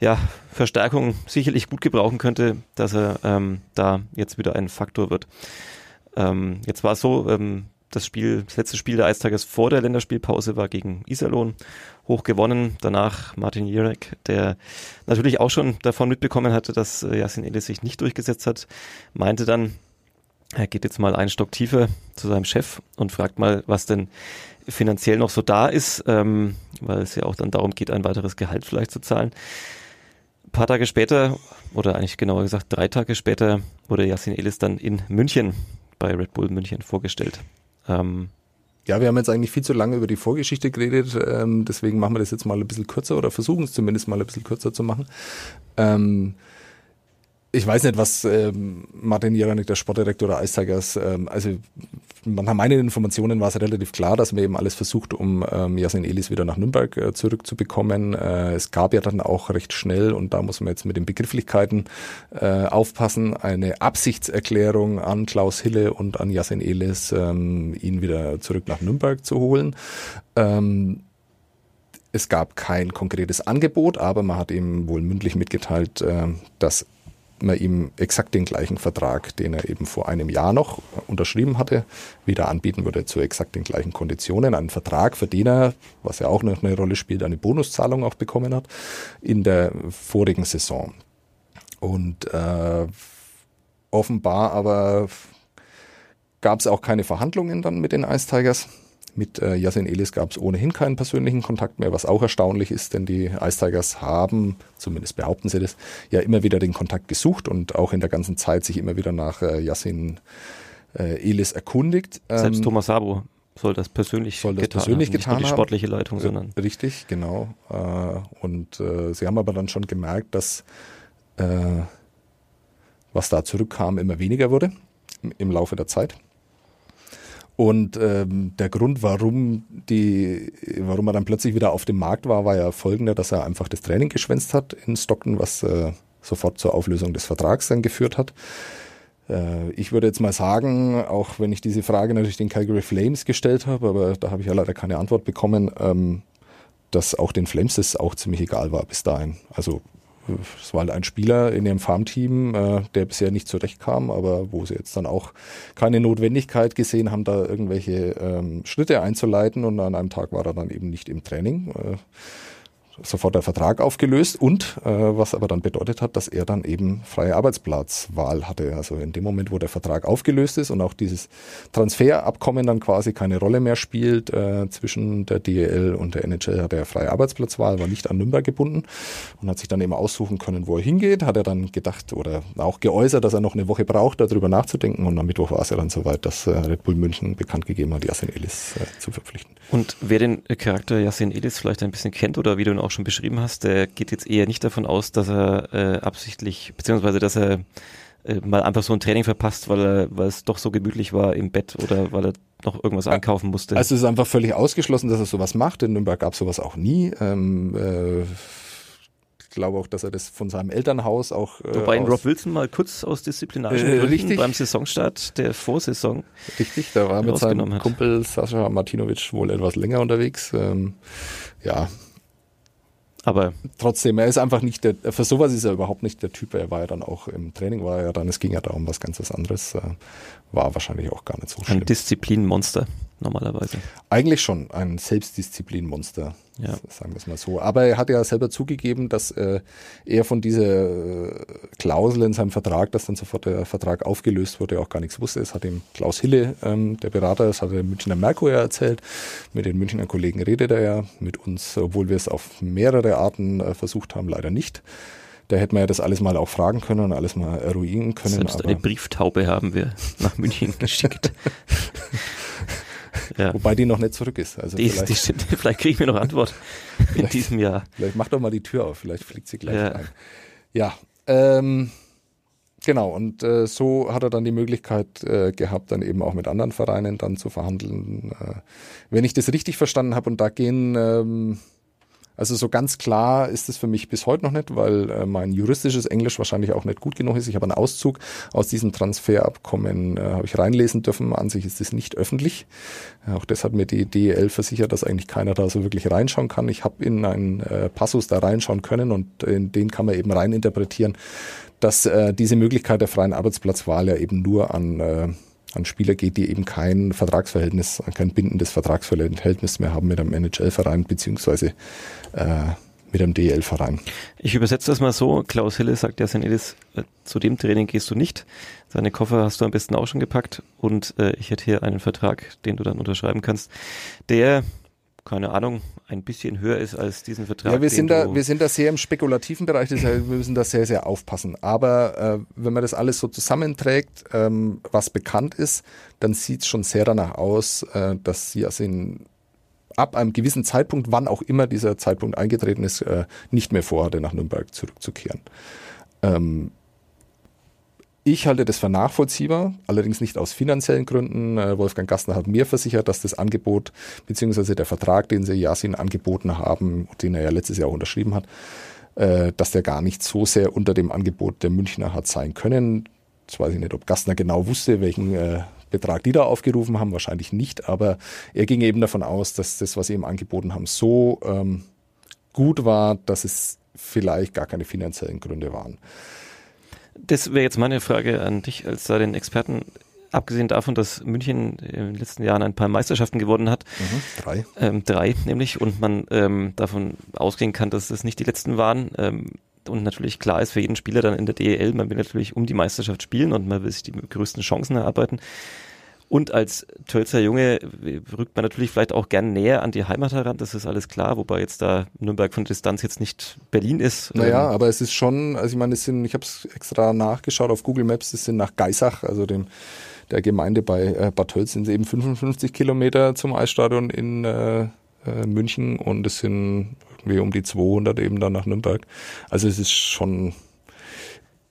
ja, Verstärkung sicherlich gut gebrauchen könnte, dass er ähm, da jetzt wieder ein Faktor wird. Ähm, jetzt war es so, ähm, das Spiel, das letzte Spiel der Eistages vor der Länderspielpause war gegen Iserlohn. Hoch gewonnen. Danach Martin Jurek, der natürlich auch schon davon mitbekommen hatte, dass äh, Yasin Elis sich nicht durchgesetzt hat, meinte dann, er geht jetzt mal einen Stock tiefer zu seinem Chef und fragt mal, was denn finanziell noch so da ist, ähm, weil es ja auch dann darum geht, ein weiteres Gehalt vielleicht zu zahlen. Ein paar Tage später, oder eigentlich genauer gesagt drei Tage später, wurde Yasin Elis dann in München bei Red Bull München vorgestellt. Ähm, ja, wir haben jetzt eigentlich viel zu lange über die Vorgeschichte geredet, ähm, deswegen machen wir das jetzt mal ein bisschen kürzer oder versuchen es zumindest mal ein bisschen kürzer zu machen. Ähm, ich weiß nicht, was ähm, Martin Jeranek, der Sportdirektor der Ice Tigers, ähm, also nach meinen Informationen war es relativ klar, dass man eben alles versucht, um ähm, Yasin Elis wieder nach Nürnberg äh, zurückzubekommen. Äh, es gab ja dann auch recht schnell, und da muss man jetzt mit den Begrifflichkeiten äh, aufpassen, eine Absichtserklärung an Klaus Hille und an Yasin Elis, ähm, ihn wieder zurück nach Nürnberg zu holen. Ähm, es gab kein konkretes Angebot, aber man hat ihm wohl mündlich mitgeteilt, äh, dass man ihm exakt den gleichen Vertrag, den er eben vor einem Jahr noch unterschrieben hatte, wieder anbieten würde zu exakt den gleichen Konditionen. Einen Vertrag, für den er, was ja auch noch eine Rolle spielt, eine Bonuszahlung auch bekommen hat in der vorigen Saison. Und äh, offenbar aber gab es auch keine Verhandlungen dann mit den Ice Tigers. Mit äh, Yasin Elis gab es ohnehin keinen persönlichen Kontakt mehr, was auch erstaunlich ist, denn die Ice Tigers haben, zumindest behaupten sie das, ja immer wieder den Kontakt gesucht und auch in der ganzen Zeit sich immer wieder nach äh, Yasin äh, Elis erkundigt. Selbst ähm, Thomas Sabo soll das persönlich soll das getan persönlich haben, getan nicht nur die sportliche Leitung, haben. sondern richtig, genau. Äh, und äh, sie haben aber dann schon gemerkt, dass äh, was da zurückkam immer weniger wurde im Laufe der Zeit. Und ähm, der Grund, warum die, warum er dann plötzlich wieder auf dem Markt war, war ja folgender, dass er einfach das Training geschwänzt hat in Stockton, was äh, sofort zur Auflösung des Vertrags dann geführt hat. Äh, ich würde jetzt mal sagen, auch wenn ich diese Frage natürlich den Calgary Flames gestellt habe, aber da habe ich ja leider keine Antwort bekommen, ähm, dass auch den Flames das auch ziemlich egal war bis dahin. Also es war halt ein Spieler in ihrem Farmteam, äh, der bisher nicht zurechtkam, aber wo sie jetzt dann auch keine Notwendigkeit gesehen haben, da irgendwelche ähm, Schritte einzuleiten. Und an einem Tag war er dann eben nicht im Training. Äh, sofort der Vertrag aufgelöst und äh, was aber dann bedeutet hat, dass er dann eben freie Arbeitsplatzwahl hatte. Also in dem Moment, wo der Vertrag aufgelöst ist und auch dieses Transferabkommen dann quasi keine Rolle mehr spielt äh, zwischen der DEL und der NHL, hat er freie Arbeitsplatzwahl, war nicht an Nürnberg gebunden und hat sich dann eben aussuchen können, wo er hingeht. Hat er dann gedacht oder auch geäußert, dass er noch eine Woche braucht, darüber nachzudenken und am Mittwoch war es ja dann soweit, dass äh, Red Bull München bekannt gegeben hat, Yasin Ellis äh, zu verpflichten. Und wer den Charakter Yasin Ellis vielleicht ein bisschen kennt oder wie du ihn auch schon beschrieben hast, der geht jetzt eher nicht davon aus, dass er äh, absichtlich, beziehungsweise dass er äh, mal einfach so ein Training verpasst, weil er, weil es doch so gemütlich war im Bett oder weil er noch irgendwas einkaufen musste. Also es ist einfach völlig ausgeschlossen, dass er sowas macht. In Nürnberg gab es sowas auch nie. Ähm, äh, ich glaube auch, dass er das von seinem Elternhaus auch. Äh, Wobei Rob Wilson mal kurz aus disziplinarischen äh, Gründen beim Saisonstart der Vorsaison. Richtig, da war mit seinem. Kumpel Sascha Martinovic wohl etwas länger unterwegs. Ähm, ja, aber trotzdem, er ist einfach nicht der, für sowas ist er überhaupt nicht der Typ. Er war ja dann auch im Training, war er ja dann, es ging ja darum was ganz anderes, äh, war wahrscheinlich auch gar nicht so schlimm. Ein Disziplinmonster normalerweise. Eigentlich schon ein Selbstdisziplinmonster, ja. sagen wir es mal so. Aber er hat ja selber zugegeben, dass äh, er von dieser äh, Klausel in seinem Vertrag, dass dann sofort der Vertrag aufgelöst wurde, auch gar nichts wusste. Es hat ihm Klaus Hille, ähm, der Berater, das hat der Münchner Merkur ja erzählt. Mit den Münchner Kollegen redet er ja mit uns, obwohl wir es auf mehrere Arten äh, versucht haben, leider nicht. Da hätten wir ja das alles mal auch fragen können und alles mal eruieren können. Selbst eine Brieftaube haben wir nach München geschickt. ja. Wobei die noch nicht zurück ist. Also die, vielleicht, die stimmt, vielleicht kriegen wir noch Antwort in diesem Jahr. Vielleicht mach doch mal die Tür auf, vielleicht fliegt sie gleich ja. rein. Ja, ähm, Genau, und äh, so hat er dann die Möglichkeit äh, gehabt, dann eben auch mit anderen Vereinen dann zu verhandeln. Äh, wenn ich das richtig verstanden habe, und da gehen ähm, also so ganz klar ist es für mich bis heute noch nicht, weil äh, mein juristisches Englisch wahrscheinlich auch nicht gut genug ist. Ich habe einen Auszug aus diesem Transferabkommen, äh, habe ich reinlesen dürfen. An sich ist es nicht öffentlich. Äh, auch das hat mir die DEL versichert, dass eigentlich keiner da so wirklich reinschauen kann. Ich habe in einen äh, Passus da reinschauen können und in den kann man eben reininterpretieren, dass äh, diese Möglichkeit der freien Arbeitsplatzwahl ja eben nur an äh, an Spieler geht, die eben kein Vertragsverhältnis, kein bindendes Vertragsverhältnis mehr haben mit einem NHL-Verein beziehungsweise äh, mit einem DEL-Verein. Ich übersetze das mal so. Klaus Hille sagt ja, Senedis, äh, zu dem Training gehst du nicht. Seine Koffer hast du am besten auch schon gepackt und äh, ich hätte hier einen Vertrag, den du dann unterschreiben kannst, der keine Ahnung, ein bisschen höher ist als diesen Vertrag. Ja, wir sind da, wir sind da sehr im spekulativen Bereich, das heißt, wir müssen da sehr, sehr aufpassen. Aber äh, wenn man das alles so zusammenträgt, ähm, was bekannt ist, dann sieht es schon sehr danach aus, äh, dass Yasin ab einem gewissen Zeitpunkt, wann auch immer dieser Zeitpunkt eingetreten ist, äh, nicht mehr vorhatte, nach Nürnberg zurückzukehren. Ähm, ich halte das für nachvollziehbar, allerdings nicht aus finanziellen Gründen. Äh, Wolfgang Gastner hat mir versichert, dass das Angebot bzw. der Vertrag, den sie Yasin angeboten haben, den er ja letztes Jahr unterschrieben hat, äh, dass der gar nicht so sehr unter dem Angebot der Münchner hat sein können. Jetzt weiß ich nicht, ob Gastner genau wusste, welchen äh, Betrag die da aufgerufen haben, wahrscheinlich nicht, aber er ging eben davon aus, dass das, was sie ihm angeboten haben, so ähm, gut war, dass es vielleicht gar keine finanziellen Gründe waren. Das wäre jetzt meine Frage an dich als da den Experten. Abgesehen davon, dass München in den letzten Jahren ein paar Meisterschaften gewonnen hat. Mhm, drei. Ähm, drei nämlich. Und man ähm, davon ausgehen kann, dass das nicht die letzten waren. Ähm, und natürlich klar ist für jeden Spieler dann in der DEL, man will natürlich um die Meisterschaft spielen und man will sich die größten Chancen erarbeiten. Und als Tölzer Junge rückt man natürlich vielleicht auch gern näher an die Heimat heran, das ist alles klar, wobei jetzt da Nürnberg von Distanz jetzt nicht Berlin ist. Naja, ähm, aber es ist schon, also ich meine, es sind, ich habe es extra nachgeschaut auf Google Maps, es sind nach Geisach, also dem der Gemeinde bei äh, Bad Tölz sind es eben 55 Kilometer zum Eisstadion in äh, äh, München und es sind irgendwie um die 200 eben dann nach Nürnberg. Also es ist schon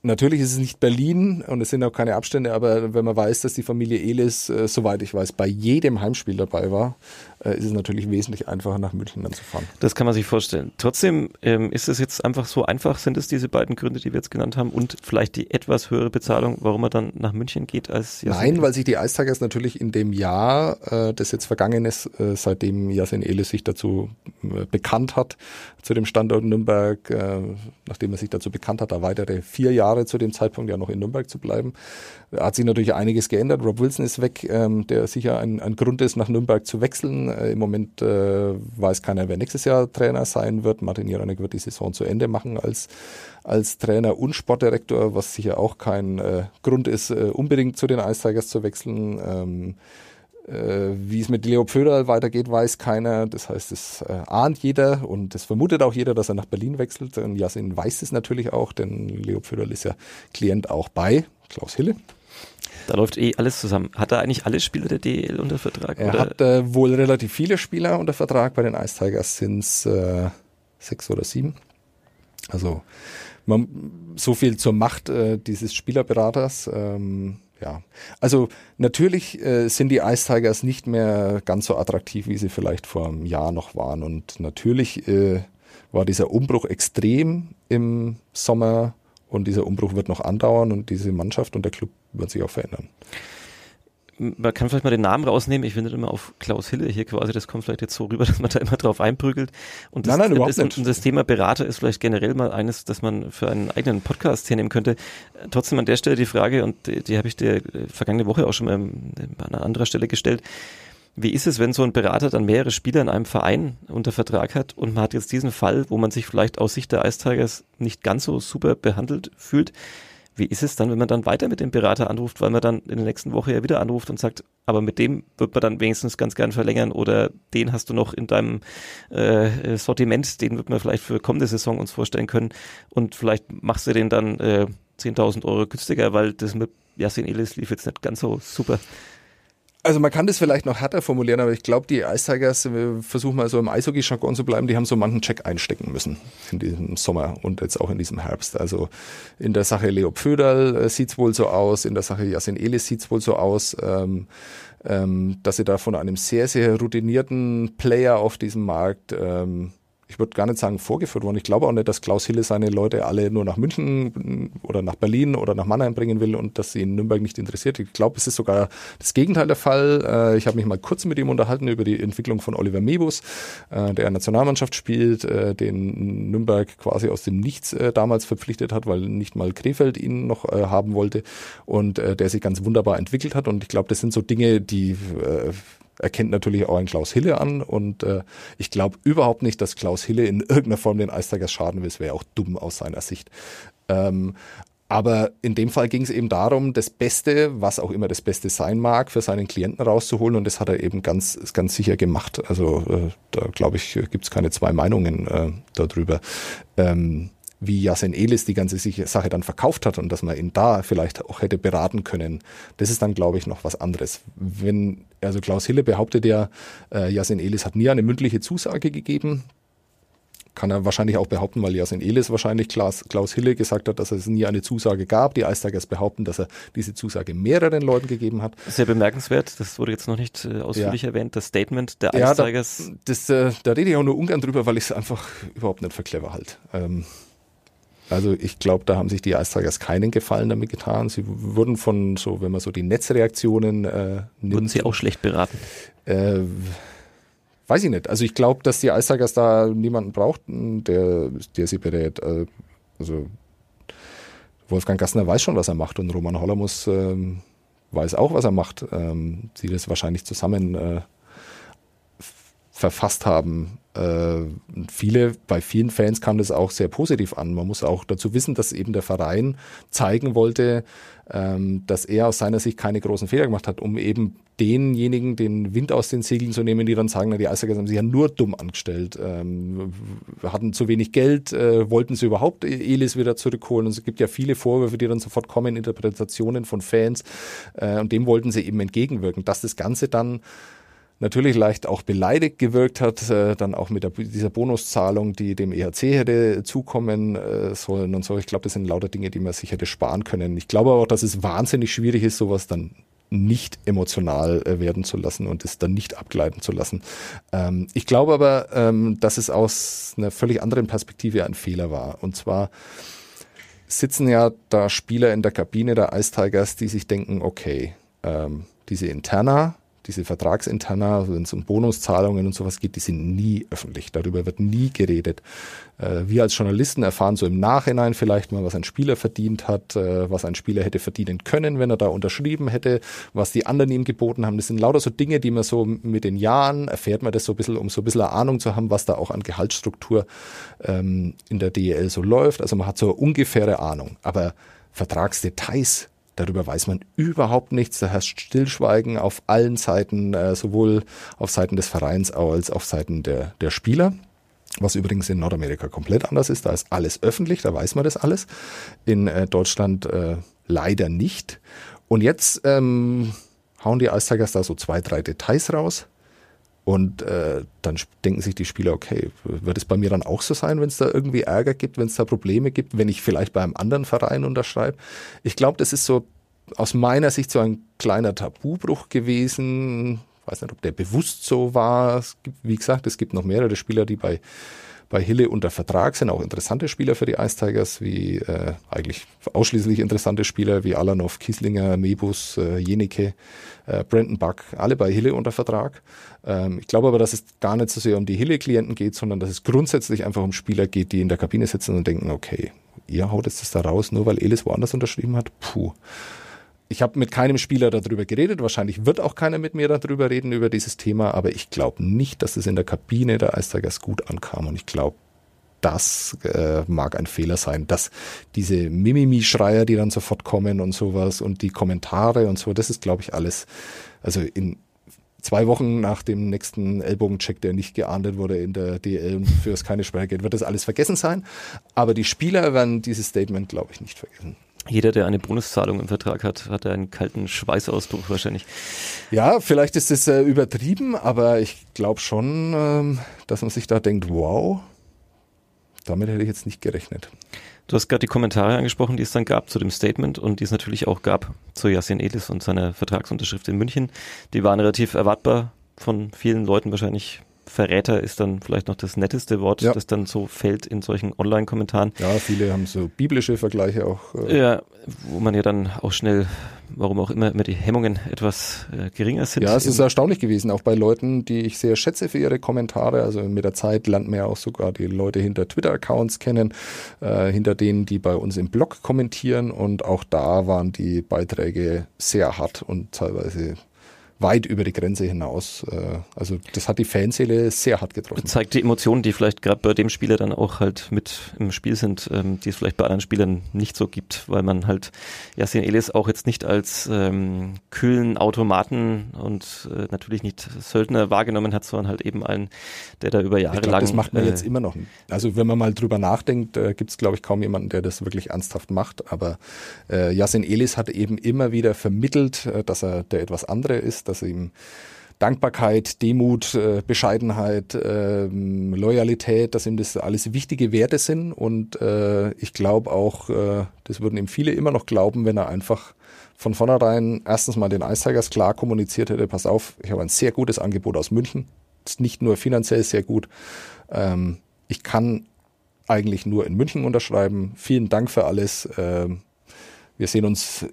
Natürlich ist es nicht Berlin und es sind auch keine Abstände, aber wenn man weiß, dass die Familie Elis, äh, soweit ich weiß, bei jedem Heimspiel dabei war, äh, ist es natürlich wesentlich einfacher, nach München dann zu fahren. Das kann man sich vorstellen. Trotzdem ähm, ist es jetzt einfach so einfach, sind es diese beiden Gründe, die wir jetzt genannt haben und vielleicht die etwas höhere Bezahlung, warum man dann nach München geht als Yasin Nein, weil sich die Eistigers natürlich in dem Jahr, äh, das jetzt vergangen ist, äh, seitdem Yasin Elis sich dazu äh, bekannt hat, zu dem Standort Nürnberg, äh, nachdem er sich dazu bekannt hat, da weitere vier Jahre zu dem Zeitpunkt ja noch in Nürnberg zu bleiben, hat sich natürlich einiges geändert. Rob Wilson ist weg, ähm, der sicher ein, ein Grund ist, nach Nürnberg zu wechseln. Äh, Im Moment äh, weiß keiner, wer nächstes Jahr Trainer sein wird. Martin Jaranek wird die Saison zu Ende machen als, als Trainer und Sportdirektor, was sicher auch kein äh, Grund ist, äh, unbedingt zu den Ice zu wechseln. Ähm, äh, wie es mit Leo Pföderl weitergeht, weiß keiner. Das heißt, es äh, ahnt jeder und es vermutet auch jeder, dass er nach Berlin wechselt. Und Jasin weiß es natürlich auch, denn Leo Pföderl ist ja Klient auch bei Klaus Hille. Da läuft eh alles zusammen. Hat er eigentlich alle Spieler der DEL unter Vertrag? Er oder? hat äh, wohl relativ viele Spieler unter Vertrag. Bei den Ice Tigers sind es äh, sechs oder sieben. Also man, so viel zur Macht äh, dieses Spielerberaters. Ähm, ja, also natürlich äh, sind die Ice Tigers nicht mehr ganz so attraktiv, wie sie vielleicht vor einem Jahr noch waren. Und natürlich äh, war dieser Umbruch extrem im Sommer und dieser Umbruch wird noch andauern und diese Mannschaft und der Club wird sich auch verändern. Man kann vielleicht mal den Namen rausnehmen. Ich finde immer auf Klaus Hille hier quasi, das kommt vielleicht jetzt so rüber, dass man da immer drauf einprügelt. Und das, nein, nein, überhaupt das, nicht. Und das Thema Berater ist vielleicht generell mal eines, das man für einen eigenen Podcast hernehmen könnte. Trotzdem an der Stelle die Frage, und die, die habe ich dir vergangene Woche auch schon mal an anderer Stelle gestellt. Wie ist es, wenn so ein Berater dann mehrere Spieler in einem Verein unter Vertrag hat und man hat jetzt diesen Fall, wo man sich vielleicht aus Sicht der Ice Tigers nicht ganz so super behandelt fühlt? Wie ist es dann, wenn man dann weiter mit dem Berater anruft, weil man dann in der nächsten Woche ja wieder anruft und sagt, aber mit dem wird man dann wenigstens ganz gern verlängern oder den hast du noch in deinem äh, Sortiment, den wird man vielleicht für kommende Saison uns vorstellen können und vielleicht machst du den dann äh, 10.000 Euro günstiger, weil das mit Yasin Elis lief jetzt nicht ganz so super. Also man kann das vielleicht noch härter formulieren, aber ich glaube, die Ice Tigers, wir versuchen mal so im Eishockey-Jargon zu bleiben, die haben so manchen Check einstecken müssen in diesem Sommer und jetzt auch in diesem Herbst. Also in der Sache Leo Pföderl äh, sieht's wohl so aus, in der Sache Yasin Elis sieht's wohl so aus, ähm, ähm, dass sie da von einem sehr, sehr routinierten Player auf diesem Markt ähm, ich würde gar nicht sagen vorgeführt worden. Ich glaube auch nicht, dass Klaus Hille seine Leute alle nur nach München oder nach Berlin oder nach Mannheim bringen will und dass sie in Nürnberg nicht interessiert. Ich glaube, es ist sogar das Gegenteil der Fall. Äh, ich habe mich mal kurz mit ihm unterhalten über die Entwicklung von Oliver Mebus, äh, der Nationalmannschaft spielt, äh, den Nürnberg quasi aus dem Nichts damals verpflichtet hat, weil nicht mal Krefeld ihn noch haben wollte und der sich ganz wunderbar entwickelt hat. Und ich glaube, das sind so Dinge, die erkennt natürlich auch ein Klaus Hille an und äh, ich glaube überhaupt nicht, dass Klaus Hille in irgendeiner Form den Eistigers schaden will. Es wäre auch dumm aus seiner Sicht. Ähm, aber in dem Fall ging es eben darum, das Beste, was auch immer das Beste sein mag, für seinen Klienten rauszuholen. Und das hat er eben ganz, ganz sicher gemacht. Also äh, da glaube ich, gibt es keine zwei Meinungen äh, darüber. Ähm, wie Yasin Elis die ganze Sache dann verkauft hat und dass man ihn da vielleicht auch hätte beraten können, das ist dann, glaube ich, noch was anderes. Wenn, also Klaus Hille behauptet ja, äh, Yasin Elis hat nie eine mündliche Zusage gegeben. Kann er wahrscheinlich auch behaupten, weil Yasin Elis wahrscheinlich Klaus, Klaus Hille gesagt hat, dass es nie eine Zusage gab. Die Eistigers behaupten, dass er diese Zusage mehreren Leuten gegeben hat. Sehr bemerkenswert, das wurde jetzt noch nicht äh, ausführlich ja. erwähnt, das Statement der ja, Eistigers. Da, das, äh, da rede ich auch nur ungern drüber, weil ich es einfach überhaupt nicht für clever halte. Ähm, also ich glaube, da haben sich die Eistagers keinen Gefallen damit getan. Sie wurden von so, wenn man so die Netzreaktionen äh, nimmt, Wurden sie auch schlecht beraten? Äh, weiß ich nicht. Also ich glaube, dass die Eistagers da niemanden brauchten, der, der sie berät. Äh, also Wolfgang Gassner weiß schon, was er macht und Roman Hollermus ähm, weiß auch, was er macht. Ähm, sie das wahrscheinlich zusammen äh, verfasst haben. Äh, viele, bei vielen Fans kam das auch sehr positiv an. Man muss auch dazu wissen, dass eben der Verein zeigen wollte, ähm, dass er aus seiner Sicht keine großen Fehler gemacht hat, um eben denjenigen den Wind aus den Segeln zu nehmen, die dann sagen, na, die Eisbergers haben sich ja nur dumm angestellt, ähm, hatten zu wenig Geld, äh, wollten sie überhaupt Elis wieder zurückholen. Und es gibt ja viele Vorwürfe, die dann sofort kommen, Interpretationen von Fans. Äh, und dem wollten sie eben entgegenwirken, dass das Ganze dann natürlich leicht auch beleidigt gewirkt hat, äh, dann auch mit der, dieser Bonuszahlung, die dem EHC hätte zukommen äh, sollen und so. Ich glaube, das sind lauter Dinge, die man sich hätte sparen können. Ich glaube auch, dass es wahnsinnig schwierig ist, sowas dann nicht emotional äh, werden zu lassen und es dann nicht abgleiten zu lassen. Ähm, ich glaube aber, ähm, dass es aus einer völlig anderen Perspektive ein Fehler war. Und zwar sitzen ja da Spieler in der Kabine der Ice Tigers, die sich denken, okay, ähm, diese Interna, diese Vertragsinterna, wenn es um Bonuszahlungen und sowas geht, die sind nie öffentlich. Darüber wird nie geredet. Äh, wir als Journalisten erfahren so im Nachhinein vielleicht mal, was ein Spieler verdient hat, äh, was ein Spieler hätte verdienen können, wenn er da unterschrieben hätte, was die anderen ihm geboten haben. Das sind lauter so Dinge, die man so mit den Jahren erfährt man das so ein bisschen, um so ein bisschen eine Ahnung zu haben, was da auch an Gehaltsstruktur ähm, in der DEL so läuft. Also man hat so ungefähre Ahnung. Aber Vertragsdetails Darüber weiß man überhaupt nichts. Da herrscht Stillschweigen auf allen Seiten, äh, sowohl auf Seiten des Vereins als auch auf Seiten der, der Spieler. Was übrigens in Nordamerika komplett anders ist. Da ist alles öffentlich, da weiß man das alles. In äh, Deutschland äh, leider nicht. Und jetzt ähm, hauen die Ice Tigers da so zwei, drei Details raus. Und äh, dann denken sich die Spieler, okay, wird es bei mir dann auch so sein, wenn es da irgendwie Ärger gibt, wenn es da Probleme gibt, wenn ich vielleicht bei einem anderen Verein unterschreibe? Ich glaube, das ist so aus meiner Sicht so ein kleiner Tabubruch gewesen. Ich weiß nicht, ob der bewusst so war. Es gibt, wie gesagt, es gibt noch mehrere Spieler, die bei bei Hille unter Vertrag sind auch interessante Spieler für die Ice Tigers, wie äh, eigentlich ausschließlich interessante Spieler wie Alanov, Kieslinger, Mebus, äh, Jenike, äh, Brandon Buck, alle bei Hille unter Vertrag. Ähm, ich glaube aber, dass es gar nicht so sehr um die Hille-Klienten geht, sondern dass es grundsätzlich einfach um Spieler geht, die in der Kabine sitzen und denken, okay, ihr haut jetzt das da raus, nur weil Elis woanders unterschrieben hat? Puh ich habe mit keinem Spieler darüber geredet. Wahrscheinlich wird auch keiner mit mir darüber reden, über dieses Thema. Aber ich glaube nicht, dass es in der Kabine der Eistagers gut ankam. Und ich glaube, das äh, mag ein Fehler sein, dass diese Mimimi-Schreier, die dann sofort kommen und sowas und die Kommentare und so, das ist, glaube ich, alles, also in zwei Wochen nach dem nächsten Ellbogencheck, der nicht geahndet wurde in der DL und für es keine Sperre geht, wird das alles vergessen sein. Aber die Spieler werden dieses Statement, glaube ich, nicht vergessen. Jeder, der eine Bonuszahlung im Vertrag hat, hat einen kalten Schweißausbruch wahrscheinlich. Ja, vielleicht ist es äh, übertrieben, aber ich glaube schon, ähm, dass man sich da denkt, wow, damit hätte ich jetzt nicht gerechnet. Du hast gerade die Kommentare angesprochen, die es dann gab zu dem Statement und die es natürlich auch gab zu Yasin Elis und seiner Vertragsunterschrift in München. Die waren relativ erwartbar von vielen Leuten wahrscheinlich Verräter ist dann vielleicht noch das netteste Wort, Ja. das dann so fällt in solchen Online-Kommentaren. Ja, viele haben so biblische Vergleiche auch. Äh, Ja, wo man ja dann auch schnell, warum auch immer, immer die Hemmungen etwas äh, geringer sind. Ja, es ist erstaunlich gewesen, auch bei Leuten, die ich sehr schätze für ihre Kommentare. Also mit der Zeit lernt man ja auch sogar die Leute hinter Twitter-Accounts kennen, äh, hinter denen, die bei uns im Blog kommentieren. Und auch da waren die Beiträge sehr hart und teilweise weit über die Grenze hinaus. Äh, also das hat die Fanseele sehr hart getroffen. zeigt die Emotionen, die vielleicht gerade bei dem Spieler dann auch halt mit im Spiel sind, ähm, die es vielleicht bei anderen Spielern nicht so gibt, weil man halt Yasin Elis auch jetzt nicht als ähm, kühlen Automaten und äh, natürlich nicht Söldner wahrgenommen hat, sondern halt eben einen, der da über Jahre Ich glaube, lang das macht man äh, jetzt immer noch. Also wenn man mal drüber nachdenkt, äh, gibt es, glaube ich, kaum jemanden, der das wirklich ernsthaft macht. Aber äh, Yasin Elis hat eben immer wieder vermittelt, äh, dass er der etwas andere ist, dass ihm Dankbarkeit, Demut, äh, Bescheidenheit, ähm, Loyalität, dass ihm das alles wichtige Werte sind. Und äh, ich glaube auch, äh, das würden ihm viele immer noch glauben, wenn er einfach von vornherein erstens mal den Ice Tigers klar kommuniziert hätte, pass auf, ich habe ein sehr gutes Angebot aus München. Ist nicht nur finanziell sehr gut. Ähm, ich kann eigentlich nur in München unterschreiben. Vielen Dank für alles. Ähm, wir sehen uns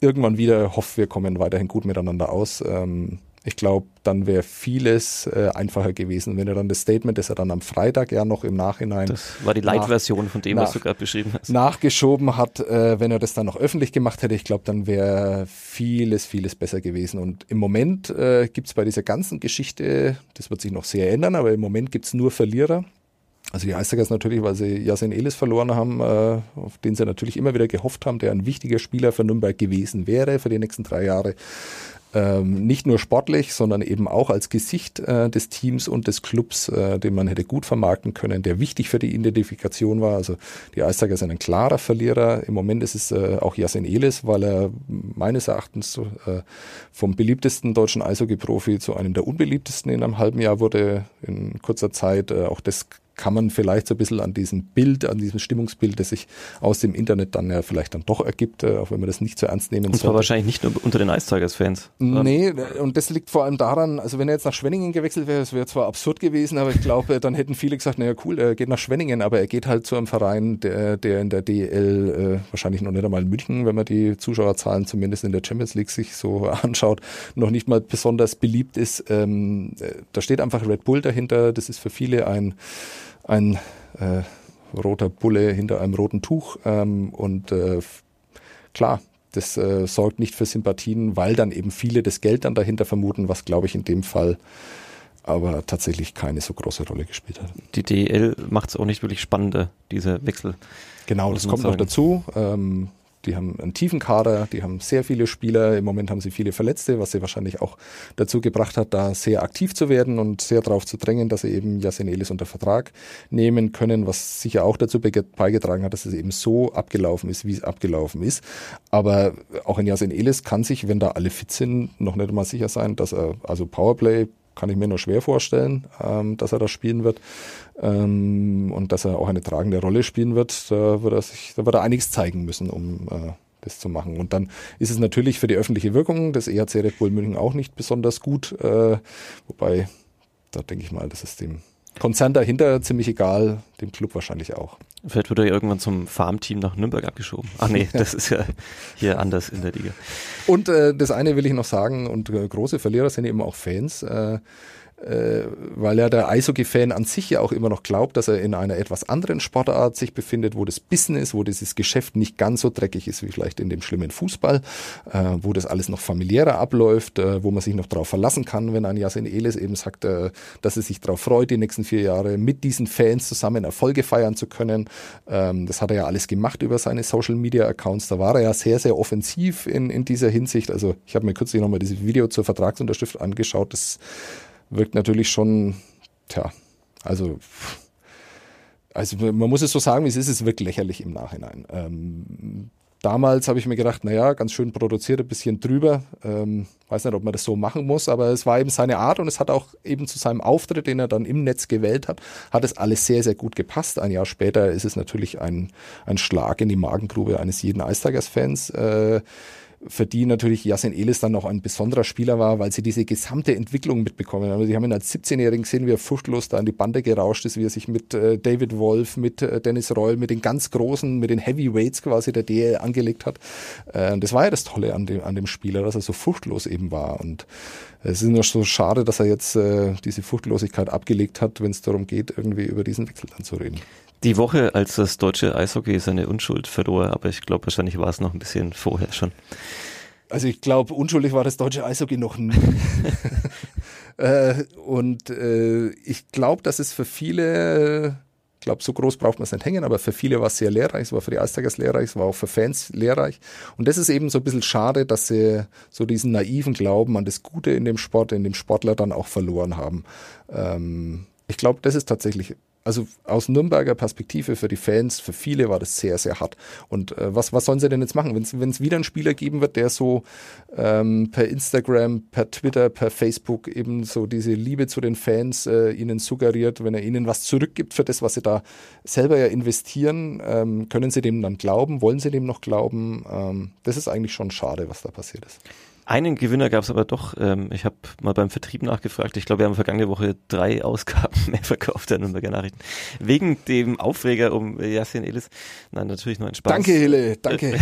irgendwann wieder. Hoffe, wir kommen weiterhin gut miteinander aus. Ähm, ich glaube, dann wäre vieles äh, einfacher gewesen, wenn er dann das Statement, das er dann am Freitag ja noch im Nachhinein das war die Light-Version von dem, nach- was du gerade beschrieben hast. nachgeschoben hat, äh, wenn er das dann noch öffentlich gemacht hätte, ich glaube, dann wäre vieles, vieles besser gewesen. Und im Moment äh, gibt es bei dieser ganzen Geschichte, das wird sich noch sehr ändern, aber im Moment gibt es nur Verlierer. Also die Eistigers natürlich, weil sie Yasin Elis verloren haben, äh, auf den sie natürlich immer wieder gehofft haben, der ein wichtiger Spieler für Nürnberg gewesen wäre für die nächsten drei Jahre. Ähm, nicht nur sportlich, sondern eben auch als Gesicht äh, des Teams und des Clubs, äh, den man hätte gut vermarkten können, der wichtig für die Identifikation war. Also die Eistigers sind ein klarer Verlierer. Im Moment ist es äh, auch Yasin Elis, weil er meines Erachtens äh, vom beliebtesten deutschen Eishockey-Profi zu einem der unbeliebtesten in einem halben Jahr wurde in kurzer Zeit. Äh, auch das kann man vielleicht so ein bisschen an diesem Bild, an diesem Stimmungsbild, das sich aus dem Internet dann ja vielleicht dann doch ergibt, äh, auch wenn man das nicht so ernst nehmen Und zwar sollte. wahrscheinlich nicht nur unter den Ice Tigers-Fans. Nee, und das liegt vor allem daran, also wenn er jetzt nach Schwenningen gewechselt wäre, das wäre zwar absurd gewesen, aber ich glaube, dann hätten viele gesagt, naja cool, er geht nach Schwenningen, aber er geht halt zu einem Verein, der, der in der DL äh, wahrscheinlich noch nicht einmal in München, wenn man die Zuschauerzahlen zumindest in der Champions League sich so anschaut, noch nicht mal besonders beliebt ist. Ähm, äh, da steht einfach Red Bull dahinter, das ist für viele ein, ein äh, roter Bulle hinter einem roten Tuch ähm, und äh, klar, das äh, sorgt nicht für Sympathien, weil dann eben viele das Geld dann dahinter vermuten, was glaube ich in dem Fall aber tatsächlich keine so große Rolle gespielt hat. Die DEL macht es auch nicht wirklich spannender, dieser Wechsel. Genau, das kommt noch sagen. dazu. Ähm, die haben einen tiefen Kader, die haben sehr viele Spieler. Im Moment haben sie viele Verletzte, was sie wahrscheinlich auch dazu gebracht hat, da sehr aktiv zu werden und sehr darauf zu drängen, dass sie eben Yasin Elis unter Vertrag nehmen können, was sicher auch dazu beigetragen hat, dass es eben so abgelaufen ist, wie es abgelaufen ist. Aber auch ein Yasin Elis kann sich, wenn da alle fit sind, noch nicht mal sicher sein, dass er, also Powerplay kann ich mir nur schwer vorstellen, ähm, dass er da spielen wird ähm, und dass er auch eine tragende Rolle spielen wird. Da wird er sich, da wird er einiges zeigen müssen, um äh, das zu machen. Und dann ist es natürlich für die öffentliche Wirkung des EHC Red Bull München auch nicht besonders gut, äh, wobei da denke ich mal, das ist dem Konzern dahinter ziemlich egal, dem Club wahrscheinlich auch. Vielleicht wird er ja irgendwann zum Farmteam nach Nürnberg abgeschoben. Ach nee, das ist ja hier anders in der Liga. Und äh, das eine will ich noch sagen, und äh, große Verlierer sind eben auch Fans, äh, weil ja der Eishockey-Fan an sich ja auch immer noch glaubt, dass er in einer etwas anderen Sportart sich befindet, wo das Business, wo dieses Geschäft nicht ganz so dreckig ist wie vielleicht in dem schlimmen Fußball, äh, wo das alles noch familiärer abläuft, äh, wo man sich noch darauf verlassen kann, wenn ein Yasin Elis eben sagt, äh, dass er sich darauf freut, die nächsten vier Jahre mit diesen Fans zusammen Erfolge feiern zu können. Ähm, das hat er ja alles gemacht über seine Social-Media-Accounts. Da war er ja sehr, sehr offensiv in, in dieser Hinsicht. Also ich habe mir kürzlich nochmal dieses Video zur Vertragsunterschrift angeschaut. Das wirkt natürlich schon, tja, also, also man muss es so sagen, wie es ist, es wirkt lächerlich im Nachhinein. Ähm, damals habe ich mir gedacht, naja, ganz schön produziert, ein bisschen drüber. Ähm, weiß nicht, ob man das so machen muss, aber es war eben seine Art und es hat auch eben zu seinem Auftritt, den er dann im Netz gewählt hat, hat es alles sehr, sehr gut gepasst. Ein Jahr später ist es natürlich ein, ein Schlag in die Magengrube eines jeden Eistigers-Fans. Äh, für die natürlich Yasin Elis dann noch ein besonderer Spieler war, weil sie diese gesamte Entwicklung mitbekommen haben. Sie haben ihn als 17-Jährigen gesehen, wie er furchtlos da an die Bande gerauscht ist, wie er sich mit äh, David Wolf, mit äh, Dennis Reul, mit den ganz Großen, mit den Heavyweights quasi der DL angelegt hat. Äh, das war ja das Tolle an dem, an dem Spieler, dass er so furchtlos eben war. Und es ist nur so schade, dass er jetzt äh, diese Furchtlosigkeit abgelegt hat, wenn es darum geht, irgendwie über diesen Wechsel dann zu reden. Die Woche, als das deutsche Eishockey seine Unschuld verlor, aber ich glaube, wahrscheinlich war es noch ein bisschen vorher schon. Also ich glaube, unschuldig war das deutsche Eishockey noch nie. äh, und äh, ich glaube, dass es für viele, ich glaube, so groß braucht man es nicht hängen, aber für viele war es sehr lehrreich, es war für die Eistagers lehrreich, es war auch für Fans lehrreich. Und das ist eben so ein bisschen schade, dass sie so diesen naiven Glauben an das Gute in dem Sport, in dem Sportler dann auch verloren haben. Ähm, ich glaube, das ist tatsächlich also aus Nürnberger Perspektive für die Fans, für viele war das sehr, sehr hart. Und äh, was, was sollen sie denn jetzt machen? Wenn es wieder einen Spieler geben wird, der so ähm, per Instagram, per Twitter, per Facebook eben so diese Liebe zu den Fans äh, ihnen suggeriert, wenn er ihnen was zurückgibt für das, was sie da selber ja investieren, ähm, können sie dem dann glauben? Wollen sie dem noch glauben? Ähm, das ist eigentlich schon schade, was da passiert ist. Einen Gewinner gab es aber doch. Ähm, ich habe mal beim Vertrieb nachgefragt. Ich glaube, wir haben vergangene Woche drei Ausgaben mehr verkauft der Nürnberger Nachrichten. Wegen dem Aufreger um Yasin Elis. Nein, natürlich nur ein Spaß. Danke, Hille, danke.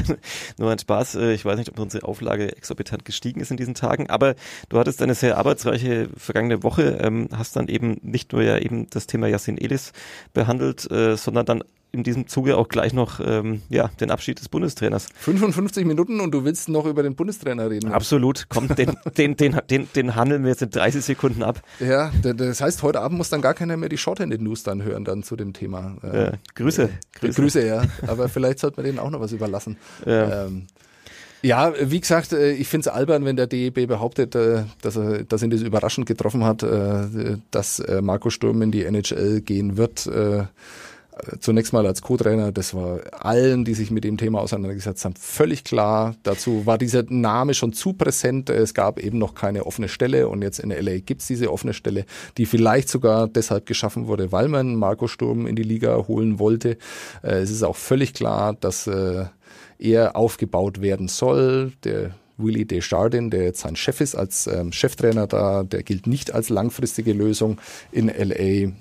nur ein Spaß. Äh, ich weiß nicht, ob unsere Auflage exorbitant gestiegen ist in diesen Tagen, aber du hattest eine sehr arbeitsreiche vergangene Woche, ähm, hast dann eben nicht nur ja eben das Thema Yasin Elis behandelt, äh, sondern dann in diesem Zuge auch gleich noch ähm, ja, den Abschied des Bundestrainers. 55 Minuten und du willst noch über den Bundestrainer reden. Absolut. Komm, den, den, den, den, den handeln wir jetzt in 30 Sekunden ab. Ja, das heißt, heute Abend muss dann gar keiner mehr die Shorthanded News dann hören dann zu dem Thema. Äh, Grüße, Grüße. Grüße, ja. Aber vielleicht sollte man denen auch noch was überlassen. Ja. Ähm, ja, wie gesagt, äh, ich finde es albern, wenn der DEB behauptet, äh, dass er, dass ihn das überraschend getroffen hat, äh, dass Marco Sturm in die NHL gehen wird zunächst mal als Co-Trainer, das war allen, die sich mit dem Thema auseinandergesetzt haben, völlig klar. Dazu war dieser Name schon zu präsent. Es gab eben noch keine offene Stelle und jetzt in LA gibt's diese offene Stelle, die vielleicht sogar deshalb geschaffen wurde, weil man Marco Sturm in die Liga holen wollte. Äh, es ist auch völlig klar, dass äh, er aufgebaut werden soll. Der Willie Desjardins, der jetzt sein Chef ist als ähm, Cheftrainer da, der gilt nicht als langfristige Lösung in LA.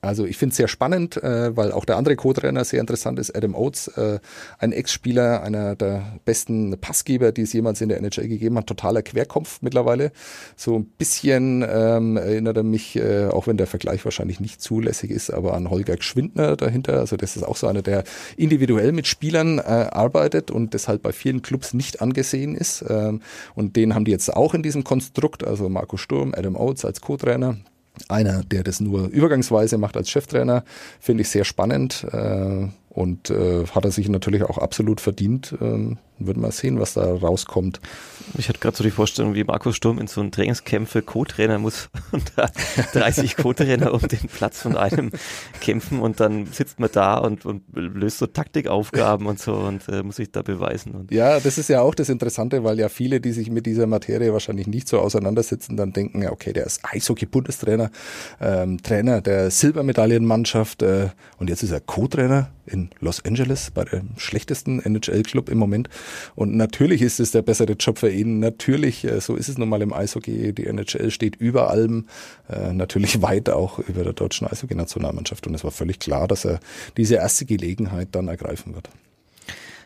Also ich finde es sehr spannend, äh, weil auch der andere Co-Trainer sehr interessant ist, Adam Oates, äh, ein Ex-Spieler, einer der besten Passgeber, die es jemals in der NHL gegeben hat, totaler Querkopf mittlerweile. So ein bisschen ähm, erinnert er mich, äh, auch wenn der Vergleich wahrscheinlich nicht zulässig ist, aber an Holger Gschwindner dahinter. Also das ist auch so einer, der individuell mit Spielern äh, arbeitet und deshalb bei vielen Clubs nicht angesehen ist. Ähm, und den haben die jetzt auch in diesem Konstrukt, also Marco Sturm, Adam Oates als Co-Trainer. Einer, der das nur übergangsweise macht als Cheftrainer, finde ich sehr spannend äh, und äh, hat er sich natürlich auch absolut verdient. Ähm, würden wir sehen, was da rauskommt. Ich hatte gerade so die Vorstellung, wie Markus Sturm in so einem Trainingskämpfe Co-Trainer muss und da 30 Co-Trainer um den Platz von einem kämpfen und dann sitzt man da und, und löst so Taktikaufgaben und so und äh, muss sich da beweisen. Und ja, das ist ja auch das Interessante, weil ja viele, die sich mit dieser Materie wahrscheinlich nicht so auseinandersetzen, dann denken, ja, okay, der ist Eishockey-Bundestrainer, ähm, Trainer der Silbermedaillenmannschaft äh, und jetzt ist er Co-Trainer in Los Angeles bei dem schlechtesten NHL-Club im Moment. Und natürlich ist es der bessere Job für ihn. Natürlich, äh, so ist es nun mal im Eishockey. Die NHL steht über allem, äh, natürlich weit auch über der deutschen Eishockey-Nationalmannschaft. Und es war völlig klar, dass er diese erste Gelegenheit dann ergreifen wird.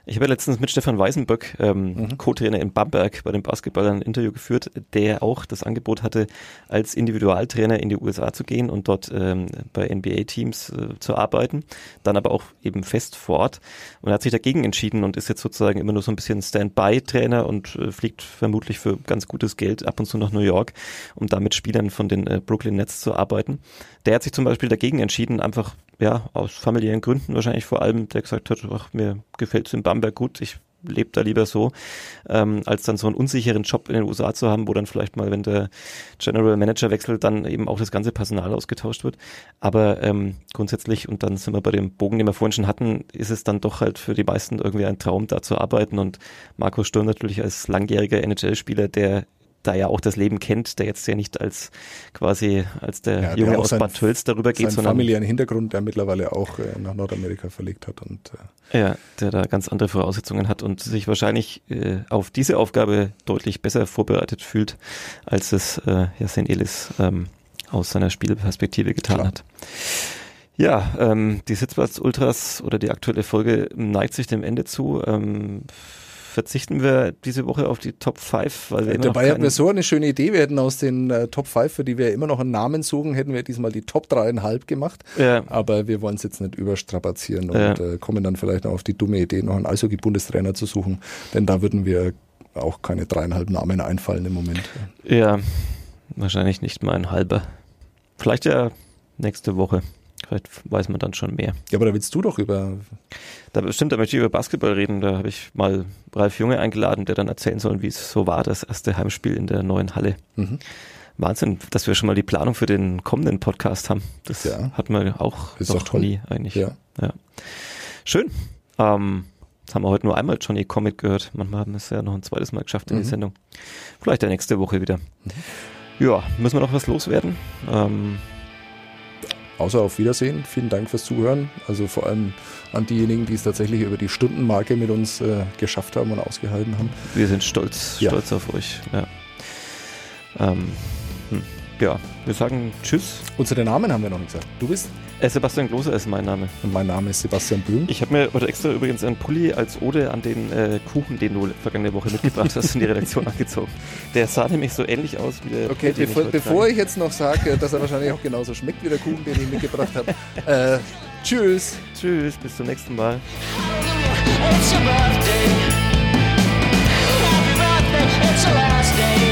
Ich habe ja letztens mit Stefan Weisenböck, ähm, mhm. Co-Trainer in Bamberg, bei den Basketballern ein Interview geführt, der auch das Angebot hatte, als Individualtrainer in die USA zu gehen und dort ähm, bei NBA-Teams äh, zu arbeiten, dann aber auch eben fest vor Ort. Und er hat sich dagegen entschieden und ist jetzt sozusagen immer nur so ein bisschen Standby-Trainer und äh, fliegt vermutlich für ganz gutes Geld ab und zu nach New York, um da mit Spielern von den äh, Brooklyn Nets zu arbeiten. Der hat sich zum Beispiel dagegen entschieden, einfach ja, aus familiären Gründen wahrscheinlich vor allem, der gesagt hat, ach, mir gefällt es in Bamberg gut, ich lebe da lieber so, ähm, als dann so einen unsicheren Job in den USA zu haben, wo dann vielleicht mal, wenn der General Manager wechselt, dann eben auch das ganze Personal ausgetauscht wird. Aber ähm, grundsätzlich, und dann sind wir bei dem Bogen, den wir vorhin schon hatten, ist es dann doch halt für die meisten irgendwie ein Traum, da zu arbeiten. Und Marco Sturm natürlich als langjähriger NHL-Spieler, der da ja auch das Leben kennt, der jetzt ja nicht als quasi als der Ja, der Junge auch aus sein- Bad Tölz darüber geht, sondern familiären Hintergrund, der mittlerweile auch äh, nach Nordamerika verlegt hat. Und äh, ja, der da ganz andere Voraussetzungen hat und sich wahrscheinlich äh, auf diese Aufgabe deutlich besser vorbereitet fühlt, als es äh, Yasin Elis ähm, aus seiner Spielperspektive getan Klar. hat. Ja, ähm, die Sitzplatz Ultras oder die aktuelle Folge neigt sich dem Ende zu. Ähm, verzichten wir diese Woche auf die Top 5, weil wir noch dabei hatten wir so eine schöne Idee. Wir hätten aus den äh, Top 5, für die wir immer noch einen Namen suchen, hätten wir diesmal die Top 3,5 gemacht. Ja, Aber wir wollen es jetzt nicht überstrapazieren und Ja. äh, kommen dann vielleicht noch auf die dumme Idee, noch einen Eishockey-Bundestrainer zu suchen. Denn da würden wir auch keine dreieinhalb Namen einfallen im Moment. ja, wahrscheinlich nicht mal ein halber. Vielleicht ja nächste Woche. Vielleicht weiß man dann schon mehr. Ja, aber da willst du doch über. Da bestimmt, da möchte ich über Basketball reden. Da habe ich mal Ralf Junge eingeladen, der dann erzählen soll, wie es so war, das erste Heimspiel in der neuen Halle. Mhm. Wahnsinn, dass wir schon mal die Planung für den kommenden Podcast haben. Das Ja. hatten wir auch Ist noch nie eigentlich. Ja. Ja. Schön. Ähm, jetzt haben wir heute nur einmal Johnny Comic gehört. Manchmal haben wir es ja noch ein zweites Mal geschafft in die Mhm. Sendung. Vielleicht ja nächste Woche wieder. Ja, müssen wir noch was loswerden? Ähm, Außer auf Wiedersehen. Vielen Dank fürs Zuhören. Also vor allem an diejenigen, die es tatsächlich über die Stundenmarke mit uns äh, geschafft haben und ausgehalten haben. wir sind stolz, Ja. stolz auf euch. Ja. Ähm, hm. Ja, wir sagen Tschüss. Unsere Namen haben wir noch nicht gesagt. Du bist Äh, Sebastian Klose ist mein Name. und mein Name ist Sebastian Böhm. Ich habe mir heute extra übrigens einen Pulli als Ode an den äh, Kuchen, den du vergangene Woche mitgebracht hast, in die Redaktion angezogen. Der sah nämlich so ähnlich aus wie der Okay, Pulli, den bevor, ich bevor ich jetzt noch sage, dass er wahrscheinlich auch genauso schmeckt wie der Kuchen, den ich mitgebracht habe. Äh, tschüss. Tschüss, bis zum nächsten Mal. It's your birthday. Happy birthday, it's your last day.